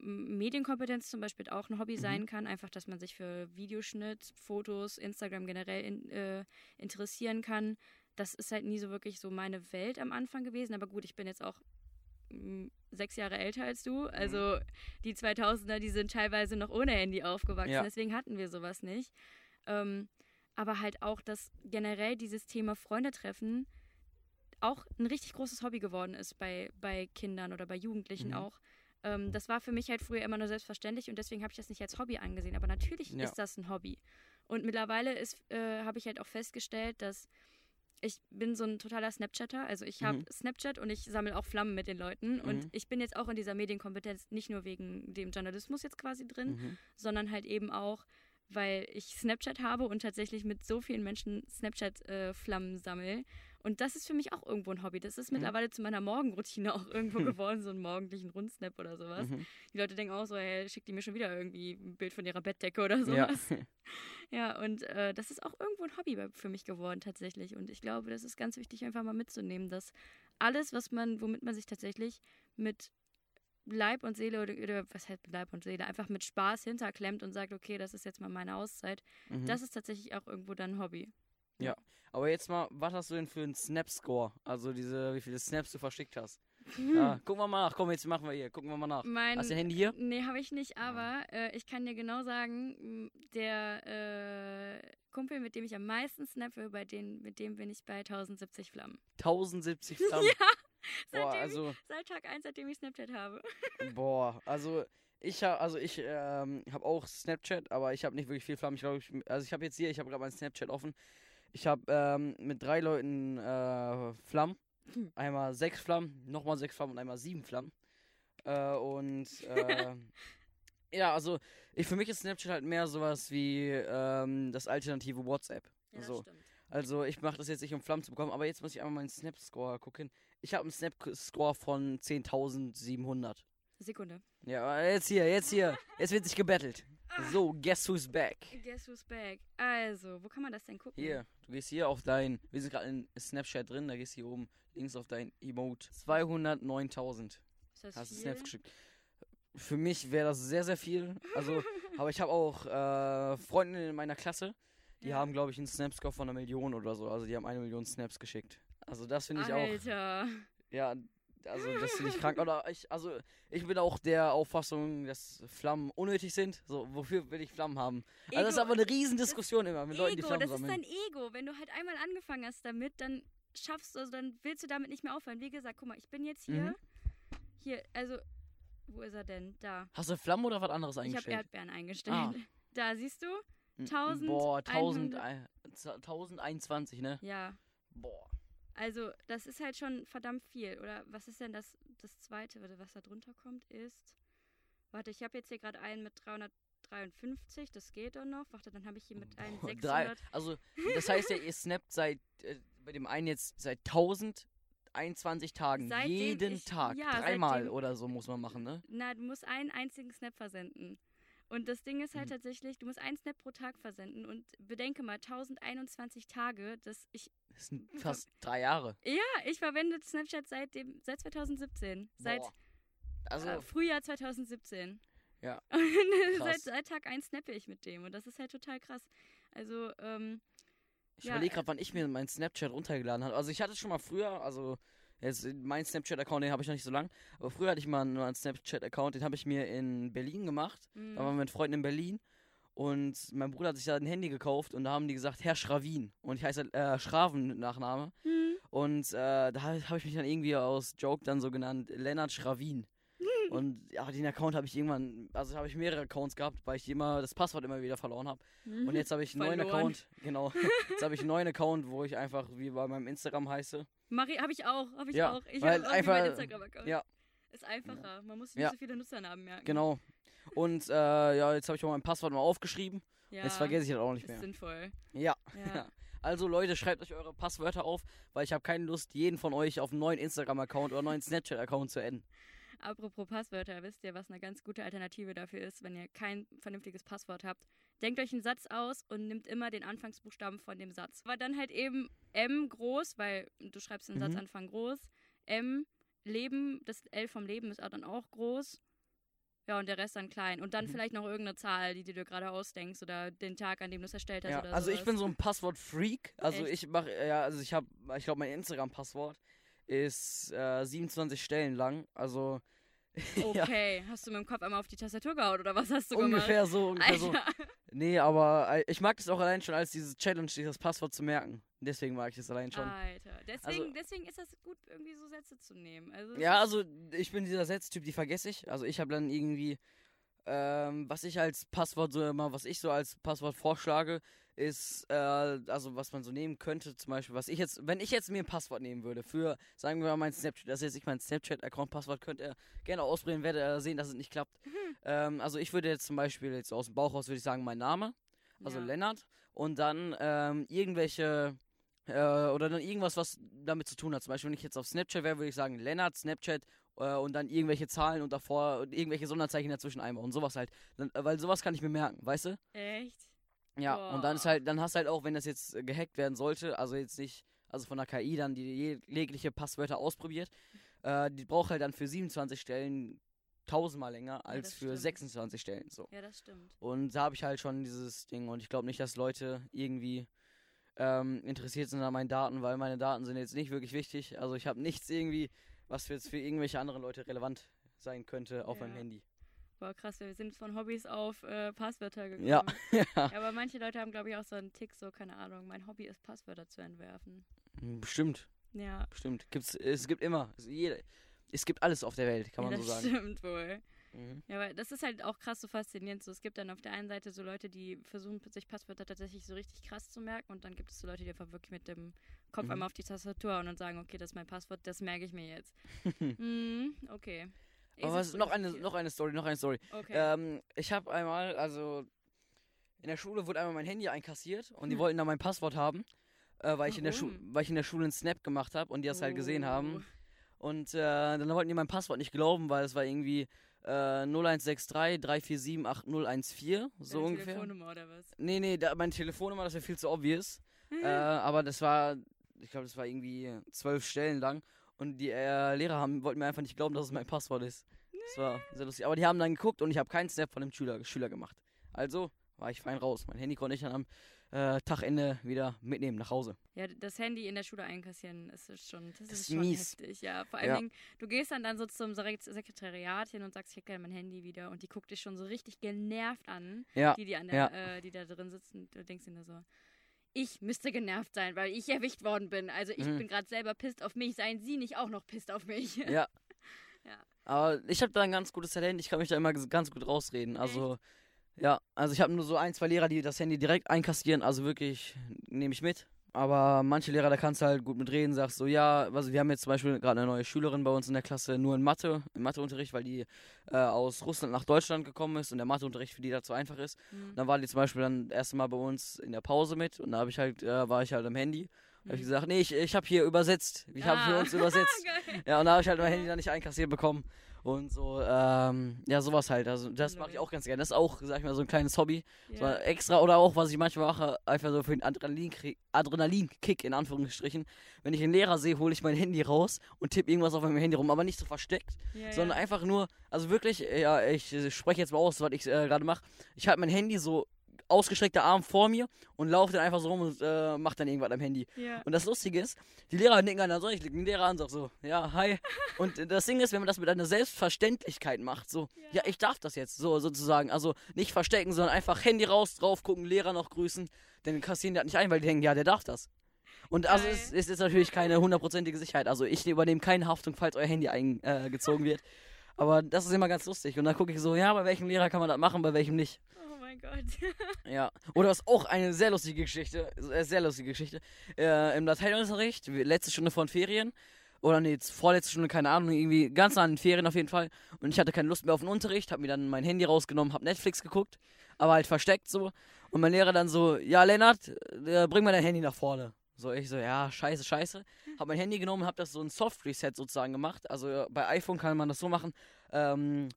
Medienkompetenz zum Beispiel auch ein Hobby Mhm. sein kann. Einfach, dass man sich für Videoschnitt, Fotos, Instagram generell in, äh, interessieren kann. Das ist halt nie so wirklich so meine Welt am Anfang gewesen. Aber gut, ich bin jetzt auch sechs Jahre älter als du. Also die 2000er, die sind teilweise noch ohne Handy aufgewachsen. Ja. Deswegen hatten wir sowas nicht. Ähm, aber halt auch, dass generell dieses Thema Freunde treffen auch ein richtig großes Hobby geworden ist bei, bei Kindern oder bei Jugendlichen Mhm. auch. Ähm, das war für mich halt früher immer nur selbstverständlich und deswegen habe ich das nicht als Hobby angesehen. Aber natürlich Ja. ist das ein Hobby. Und mittlerweile ist, äh, habe ich halt auch festgestellt, dass ich bin so ein totaler Snapchatter. Also ich habe Mhm. Snapchat und ich sammle auch Flammen mit den Leuten. Und Mhm. ich bin jetzt auch in dieser Medienkompetenz nicht nur wegen dem Journalismus jetzt quasi drin, Mhm. sondern halt eben auch, weil ich Snapchat habe und tatsächlich mit so vielen Menschen Snapchat-Flammen sammle. Und das ist für mich auch irgendwo ein Hobby. Das ist Mhm. mittlerweile zu meiner Morgenroutine auch irgendwo geworden, so einen morgendlichen Rundsnap oder sowas. Mhm. Die Leute denken auch so, hey, schickt die mir schon wieder irgendwie ein Bild von ihrer Bettdecke oder Ja. sowas. Ja, und äh, das ist auch irgendwo ein Hobby für mich geworden tatsächlich. Und ich glaube, das ist ganz wichtig, einfach mal mitzunehmen, dass alles, was man, womit man sich tatsächlich mit Leib und Seele oder, oder was heißt Leib und Seele, einfach mit Spaß hinterklemmt und sagt, okay, das ist jetzt mal meine Auszeit, Mhm. das ist tatsächlich auch irgendwo dann ein Hobby. Aber jetzt mal, was hast du denn für einen Snap-Score? Also diese, wie viele Snaps du verschickt hast? Ja, gucken wir mal nach. Komm, jetzt machen wir hier. Gucken wir mal nach. Mein, Hast du dein Handy hier? Nee, habe ich nicht, aber äh, ich kann dir genau sagen, m, der äh, Kumpel, mit dem ich am meisten snappe, bei den, mit dem bin ich bei 1070 Flammen. 1070 Flammen. Seitdem Boah, also, seit Tag 1, seitdem ich Snapchat habe. boah, also ich habe, also ich ähm, habe auch Snapchat, aber ich habe nicht wirklich viel Flammen. Ich glaube, ich, also ich habe jetzt hier, ich habe gerade meinen Snapchat offen. Ich habe ähm, mit drei Leuten äh, Flammen. Hm. Einmal sechs Flammen, nochmal sechs Flammen und einmal sieben Flammen. Äh, und äh, ja, also ich, für mich ist Snapchat halt mehr sowas wie ähm, das alternative WhatsApp. Ja, so. stimmt. Also ich mache das jetzt nicht, um Flammen zu bekommen, aber jetzt muss ich einmal meinen Snap-Score gucken. Ich habe einen Snap-Score von 10.700. Sekunde. Ja, jetzt hier, jetzt hier. Jetzt wird sich gebettelt. So, guess who's back? Guess who's back? Also, wo kann man das denn gucken? Hier, du gehst hier auf dein, wir sind gerade in Snapchat drin, da gehst du hier oben links auf dein Emote. 209.000 Ist das hast du? Snaps geschickt. Für mich wäre das sehr, sehr viel. Also, aber ich habe auch äh, Freunde in meiner Klasse, die Ja. haben, glaube ich, einen Snap-Score von einer Million oder so. Also die haben eine Million Snaps geschickt. Also das finde ich auch. Alter. Ja, also das finde ich krank. Oder ich, also ich bin auch der Auffassung, dass Flammen unnötig sind. So, wofür will ich Flammen haben? Also das ist Ego- aber eine Riesendiskussion immer mit Leuten, die Ego, Flammen das ist sammeln. dein Ego. Wenn du halt einmal angefangen hast damit, dann schaffst du, also dann willst du damit nicht mehr aufhören. Wie gesagt, guck mal, ich bin jetzt hier. Mhm. Hier, also, wo ist er denn? Da. Hast du Flammen oder was anderes Ich habe eingestellt? Erdbeeren eingestellt. Ah. Da, siehst du? Mm, 1000, Boah, 1000, 100. ein- 1021, ne? Ja. Boah. Also, das ist halt schon verdammt viel. Oder was ist denn das, das zweite, oder was da drunter kommt, ist. Warte, ich habe jetzt hier gerade einen mit 353, das geht doch noch. Warte, dann habe ich hier mit einem Boah, 600. Drei, also, das heißt ja, ihr snappt seit, äh, bei dem einen jetzt seit 1021 Tagen. Seitdem jeden ich- Tag. ja, Dreimal oder so muss man machen, ne? Na, du musst einen einzigen Snap versenden. Und das Ding ist halt Mhm. tatsächlich, du musst einen Snap pro Tag versenden und bedenke mal, 1021 Tage, dass ich, Das sind fast drei Jahre. ja, ich verwende Snapchat seit dem, seit 2017. Seit Boah. Also, äh, Frühjahr 2017. Ja. seit, seit Tag 1 snappe ich mit dem und das ist halt total krass. Also, ähm, ich ja, überlege äh, gerade, wann ich mir meinen Snapchat runtergeladen habe. Also, ich hatte schon mal früher, also, jetzt mein Snapchat-Account, den habe ich noch nicht so lang, aber früher hatte ich mal einen, einen Snapchat-Account, den habe ich mir in Berlin gemacht. mh, Da waren wir mit Freunden in Berlin. Und mein Bruder hat sich da ein Handy gekauft und da haben die gesagt, Herr Schravin. Und ich heiße äh, Schraven mit Nachname. hm, Und äh, da habe ich mich dann irgendwie aus Joke dann so genannt, Lennart Schravin. und ja, den Account habe ich irgendwann, also habe ich mehrere Accounts gehabt, weil ich immer das Passwort immer wieder verloren habe. hm. Und jetzt habe ich einen neuen Verloren. Account, genau. Jetzt habe ich einen neuen Account, wo ich einfach wie bei meinem Instagram heiße. Mari, habe ich auch, habe ich Ja, auch. Ich habe auch einfach- Instagram-Account. ja. Ist einfacher. Man muss nicht Ja. so viele Nutzernamen merken. Genau. Und äh, ja, jetzt habe ich auch mein Passwort mal aufgeschrieben. Ja, Jetzt vergesse ich das auch nicht ist mehr. sinnvoll. Ja. Ja. Also Leute, schreibt euch eure Passwörter auf, weil ich habe keine Lust, jeden von euch auf einen neuen Instagram-Account oder einen neuen Snapchat-Account zu adden. Apropos Passwörter, wisst ihr, was eine ganz gute Alternative dafür ist, wenn ihr kein vernünftiges Passwort habt? Denkt euch einen Satz aus und nimmt immer den Anfangsbuchstaben von dem Satz. Aber dann halt eben M groß, weil du schreibst den Mhm. Satzanfang groß. M Leben, das L vom Leben ist auch dann auch groß. Ja, und der Rest dann klein. Und dann Mhm. vielleicht noch irgendeine Zahl, die du dir gerade ausdenkst oder den Tag, an dem du es erstellt hast Ja, also ich sowas. bin so ein Passwort-Freak. Also Echt? ich mache, ja, also ich habe, ich glaube, mein Instagram-Passwort ist äh, 27 Stellen lang. Also ja, Okay, hast du mit dem Kopf einmal auf die Tastatur gehaut oder was hast du gemacht? ungefähr so, ungefähr so. Nee, aber äh, ich mag das auch allein schon als diese Challenge, dieses Passwort zu merken. Deswegen mag ich das allein schon. Alter. Deswegen, Also- deswegen ist das gut, irgendwie so Sätze zu nehmen. Also, Ja, also ich bin dieser Setztyp, die vergesse ich. Also ich habe dann irgendwie, ähm, was ich als Passwort so immer, was ich so als Passwort vorschlage, ist, äh, also was man so nehmen könnte, zum Beispiel, was ich jetzt, wenn ich jetzt mir ein Passwort nehmen würde für, sagen wir mal, mein Snapchat, das ist jetzt nicht mein Snapchat-Account-Passwort, könnt ihr gerne ausprobieren, werdet ihr sehen, dass es nicht klappt. Ähm, also ich würde jetzt zum Beispiel, jetzt aus dem Bauch raus, würde ich sagen, mein Name, also ja. Lennart, und dann ähm, irgendwelche äh, oder dann irgendwas, was damit zu tun hat. Zum Beispiel, wenn ich jetzt auf Snapchat wäre, würde ich sagen Lennart, Snapchat äh, und dann irgendwelche Zahlen und davor und irgendwelche Sonderzeichen dazwischen einbauen und sowas halt. Dann, äh, weil sowas kann ich mir merken, weißt du? Echt? Ja, und dann ist Boah. halt, dann hast du halt auch, wenn das jetzt äh, gehackt werden sollte, also jetzt nicht, also von der KI dann die jegliche Passwörter ausprobiert, äh, die braucht halt dann für 27 Stellen tausendmal länger als das für stimmt. 26 Stellen. So. Ja, das stimmt. Und da habe ich halt schon dieses Ding und ich glaube nicht, dass Leute irgendwie ähm, interessiert sind an meinen Daten, weil meine Daten sind jetzt nicht wirklich wichtig. Also ich habe nichts irgendwie, was jetzt für irgendwelche anderen Leute relevant sein könnte auf Ja. meinem Handy. Boah, krass, wir sind von Hobbys auf äh, Passwörter gekommen. Ja. ja. Aber manche Leute haben, glaube ich, auch so einen Tick, so, keine Ahnung, mein Hobby ist, Passwörter zu entwerfen. Bestimmt, Ja. bestimmt. Gibt's, es gibt immer, es, jede, es gibt alles auf der Welt, kann ja, man das so sagen. stimmt wohl. Mhm. Ja, aber das ist halt auch krass so faszinierend. So, es gibt dann auf der einen Seite so Leute, die versuchen, sich Passwörter tatsächlich so richtig krass zu merken und dann gibt es so Leute, die einfach wirklich mit dem Kopf Mhm. einmal auf die Tastatur und dann sagen, okay, das ist mein Passwort, das merke ich mir jetzt. mhm, okay. Aber was, noch, eine, noch eine Story, noch eine Story. Okay. Ähm, ich habe einmal, also in der Schule wurde einmal mein Handy einkassiert und die wollten dann mein Passwort haben, äh, weil, ich in der Schu- Warum? weil ich in der Schule einen Snap gemacht habe und die das halt gesehen Oh. haben. Und äh, dann wollten die mein Passwort nicht glauben, weil es war irgendwie äh, 0163 347 8014, so Deine ungefähr. Telefonnummer oder was? Nee, nee, da, meine Telefonnummer, das wäre viel zu obvious. äh, aber das war, ich glaube, das war irgendwie zwölf Stellen lang. Und die äh, Lehrer haben, wollten mir einfach nicht glauben, dass es mein Passwort ist. Das war sehr lustig. Aber die haben dann geguckt und ich habe keinen Snap von dem Schüler, Schüler gemacht. Also war ich fein raus. Mein Handy konnte ich dann am äh, Tagaende wieder mitnehmen nach Hause. Ja, das Handy in der Schule einkassieren ist schon, das, Das ist schon mies. heftig, ja. Vor allen Ja. Dingen, du gehst dann, dann so zum Sek- Sekretariat hin und sagst, ich hätte gerne mein Handy wieder und die guckt dich schon so richtig genervt an, Ja, die, die, an der, ja. äh, die da drin sitzen. Du denkst dir nur so, ich müsste genervt sein, weil ich erwischt worden bin. Also ich Mhm. bin gerade selber pisst auf mich, seien Sie nicht auch noch pisst auf mich. ja. Ja. Aber ich habe da ein ganz gutes Talent. Ich kann mich da immer ganz gut rausreden. Also ja, also ich habe nur so ein, zwei Lehrer, die das Handy direkt einkassieren. Also wirklich nehme ich mit. Aber manche Lehrer, da kannst du halt gut mitreden, sagst so, ja, also wir haben jetzt zum Beispiel gerade eine neue Schülerin bei uns in der Klasse, nur in Mathe, im Matheunterricht, weil die äh, aus Russland nach Deutschland gekommen ist und der Matheunterricht für die da zu einfach ist. Mhm. Dann war die zum Beispiel dann das erste Mal bei uns in der Pause mit und da habe ich halt, äh, war ich halt am Handy. Da habe ich Mhm. gesagt, nee, ich, ich habe hier übersetzt. Ich habe für Ah. uns übersetzt. Ja, und da habe ich halt mein Handy dann nicht einkassiert bekommen. Und so, ähm, ja, sowas halt. Also das mache ich auch ganz gerne. Das ist auch, sag ich mal, so ein kleines Hobby. So Ja. extra oder auch, was ich manchmal mache, einfach so für den Adrenalin-Kick, Adrenalin-Kick in Anführungsstrichen. Wenn ich einen Lehrer sehe, hole ich mein Handy raus und tippe irgendwas auf meinem Handy rum, aber nicht so versteckt, Ja, sondern ja. einfach nur, also wirklich, ja, ich spreche jetzt mal aus, was ich äh, gerade mache. Ich halte mein Handy so ausgestreckter Arm vor mir und laufe dann einfach so rum und äh, mache dann irgendwas am Handy. Ja. Und das Lustige ist, die Lehrer nicken dann so, ich leg den Lehrer an, sag so, ja, hi. Und das Ding ist, wenn man das mit einer Selbstverständlichkeit macht, so, ja, Ja. ich darf das jetzt, so sozusagen. Also nicht verstecken, sondern einfach Handy raus, drauf gucken, Lehrer noch grüßen, dann kassieren die das nicht ein, weil die denken, ja, der darf das. Und also es, es ist natürlich keine hundertprozentige Sicherheit. Also ich übernehme keine Haftung, falls euer Handy eingezogen äh, wird. Aber das ist immer ganz lustig. Und dann gucke ich so, ja, bei welchem Lehrer kann man das machen, bei welchem nicht. Oh mein Gott. Ja. Oder was auch eine sehr lustige Geschichte, äh, sehr lustige Geschichte. Äh, Im Lateinunterricht, letzte Stunde von Ferien. Oder nee, vorletzte Stunde, keine Ahnung, irgendwie ganz nah an den Ferien auf jeden Fall. Und ich hatte keine Lust mehr auf den Unterricht, hab mir dann mein Handy rausgenommen, hab Netflix geguckt, aber halt versteckt so. Und mein Lehrer dann so, ja, Lennart, äh, bring mal dein Handy nach vorne. So, ich so, ja, scheiße, scheiße. Hab mein Handy genommen, hab das so ein Soft-Reset sozusagen gemacht. Also bei iPhone kann man das so machen, ähm,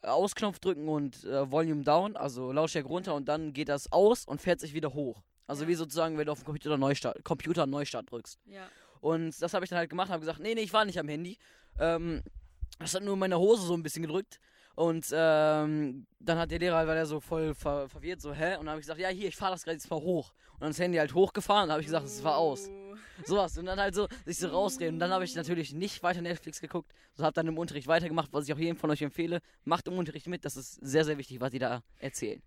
Ausknopf drücken und äh, Volume down, also Lautstärke runter und dann geht das aus und fährt sich wieder hoch. Also Ja. wie sozusagen, wenn du auf dem Computer Neustart, Computer Neustart drückst. Ja. Und das habe ich dann halt gemacht, habe gesagt, nee, nee, ich war nicht am Handy. Ähm, das hat nur meine Hose so ein bisschen gedrückt. Und ähm, dann hat der Lehrer, halt, weil er so voll ver verwirrt, so, hä? Und dann habe ich gesagt, ja, hier, ich fahre das gerade jetzt mal hoch. Und dann ist das Handy halt hochgefahren und habe ich gesagt, es war aus. Oh. Sowas. Und dann halt so sich so rausreden. Und dann habe ich natürlich nicht weiter Netflix geguckt. So habe dann im Unterricht weitergemacht, was ich auch jedem von euch empfehle. Macht im Unterricht mit, das ist sehr, sehr wichtig, was die da erzählen.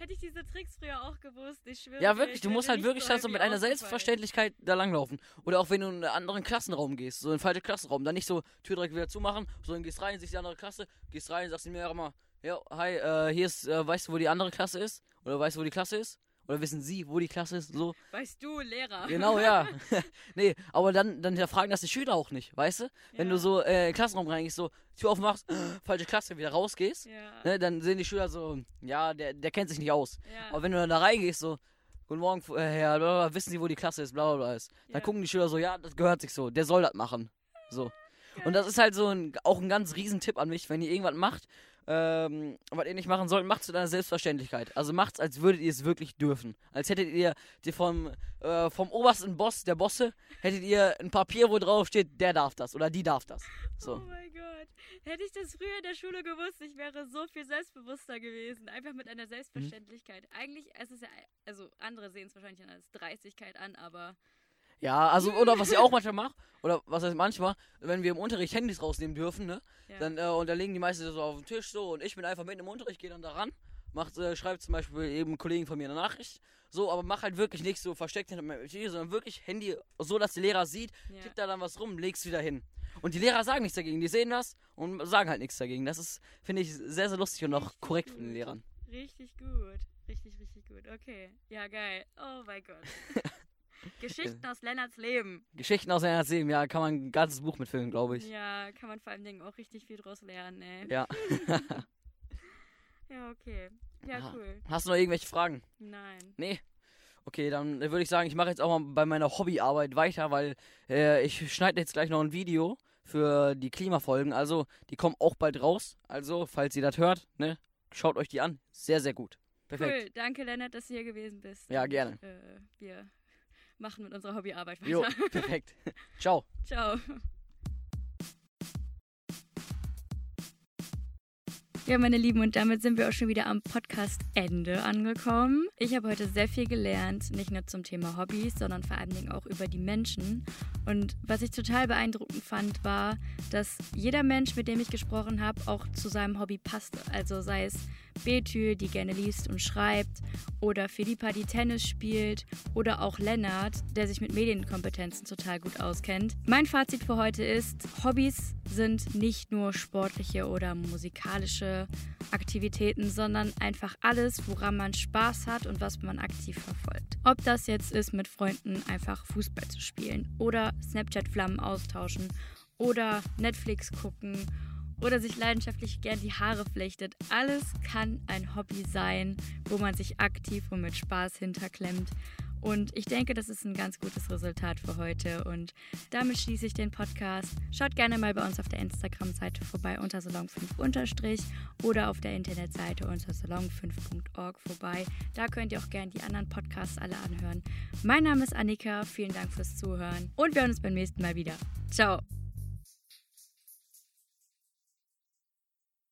Hätte ich diese Tricks früher auch gewusst, ich schwöre. Ja, wirklich, ich du musst halt wirklich so halt so mit einer. Selbstverständlichkeit da langlaufen. Oder auch wenn du in einen anderen Klassenraum gehst, so in einen falschen Klassenraum, dann nicht so Tür direkt wieder zumachen, sondern gehst rein, siehst die andere Klasse, gehst rein, sagst Lehrer mal, ja, hi, äh, hier ist, äh, weißt du, wo die andere Klasse ist? Oder weißt du, wo die Klasse ist? Oder wissen sie, wo die Klasse ist? So. Weißt du, Lehrer. Genau, ja. nee, aber dann, dann hinterfragen das die Schüler auch nicht, weißt du? Wenn Ja. du so äh, in den Klassenraum reingehst, so Tür aufmachst, falsche Klasse, wieder rausgehst, Ja. ne, dann sehen die Schüler so, ja, der, der kennt sich nicht aus. ja. Aber wenn du dann da reingehst, so, guten Morgen, äh, Herr, bla, wissen Sie, wo die Klasse ist, bla bla bla ist. Dann Ja. gucken die Schüler so, ja, das gehört sich so, der soll das machen. So. Und das ist halt so ein, auch ein ganz riesen Tipp an mich, wenn ihr irgendwas macht, ähm, was ihr nicht machen sollt, macht es mit einer Selbstverständlichkeit. Also macht's, als würdet ihr es wirklich dürfen. Als hättet ihr vom, äh, vom obersten Boss, der Bosse, hättet ihr ein Papier, wo drauf steht, der darf das oder die darf das. Oh So. mein Gott. Hätte ich das früher in der Schule gewusst, ich wäre so viel selbstbewusster gewesen. Einfach mit Mhm. einer Selbstverständlichkeit. Eigentlich, es ist ja, also andere sehen es wahrscheinlich als Dreistigkeit an, aber Ja, also, oder was ich auch manchmal mache, oder was heißt manchmal, wenn wir im Unterricht Handys rausnehmen dürfen, ne? ja. Dann, äh, und da liegen die meisten so auf dem Tisch so und ich bin einfach mitten im Unterricht, gehe dann da ran, macht, äh, schreibt zum Beispiel eben Kollegen von mir eine Nachricht. So, aber mach halt wirklich nicht so versteckt hinter meinem Handy, sondern wirklich Handy so, dass der Lehrer sieht, ja. tippt da dann was rum, legst wieder hin. Und die Lehrer sagen nichts dagegen, die sehen das und sagen halt nichts dagegen. Das ist, finde ich, sehr, sehr lustig und auch korrekt von den. Lehrern. Richtig gut. Richtig, richtig gut. Okay. Ja, geil. Oh mein Gott. Geschichten aus Lennarts Leben. Geschichten aus einer Leben, ja, kann man ein ganzes Buch mitfilmen, glaube ich. Ja, kann man vor allem Dingen auch richtig viel draus lernen, ey. Ja. Ja, okay. Ja, Aha. cool. Hast du noch irgendwelche Fragen? Nein. Nee. Okay, dann würde ich sagen, ich mache jetzt auch mal bei meiner Hobbyarbeit weiter, weil äh, ich schneide jetzt gleich noch ein Video für die Klimafolgen. Also, die kommen auch bald raus. Also, falls ihr das hört, ne, schaut euch die an. Sehr, sehr gut. Perfekt. Cool. Danke, Lennart, dass du hier gewesen bist. Ja, Und, gerne. Äh, wir machen mit unserer Hobbyarbeit weiter. Jo, perfekt. Ciao. Ciao. Ja, meine Lieben, und damit sind wir auch schon wieder am Podcast-Ende angekommen. Ich habe heute sehr viel gelernt, nicht nur zum Thema Hobbys, sondern vor allen Dingen auch über die Menschen. Und was ich total beeindruckend fand, war, dass jeder Mensch, mit dem ich gesprochen habe, auch zu seinem Hobby passte. Also sei es Betül, die gerne liest und schreibt, oder Philippa, die Tennis spielt, oder auch Lennart, der sich mit Medienkompetenzen total gut auskennt. Mein Fazit für heute ist, Hobbys sind nicht nur sportliche oder musikalische Aktivitäten, sondern einfach alles, woran man Spaß hat und was man aktiv verfolgt. Ob das jetzt ist, mit Freunden einfach Fußball zu spielen oder Snapchat-Flammen austauschen oder Netflix gucken oder sich leidenschaftlich gern die Haare flechtet. Alles kann ein Hobby sein, wo man sich aktiv und mit Spaß hinterklemmt. Und ich denke, das ist ein ganz gutes Resultat für heute. Und damit schließe ich den Podcast. Schaut gerne mal bei uns auf der Instagram-Seite vorbei unter salon5 oder auf der Internetseite unter salon5.org vorbei. Da könnt ihr auch gerne die anderen Podcasts alle anhören. Mein Name ist Annika. Vielen Dank fürs Zuhören und wir hören uns beim nächsten Mal wieder. Ciao.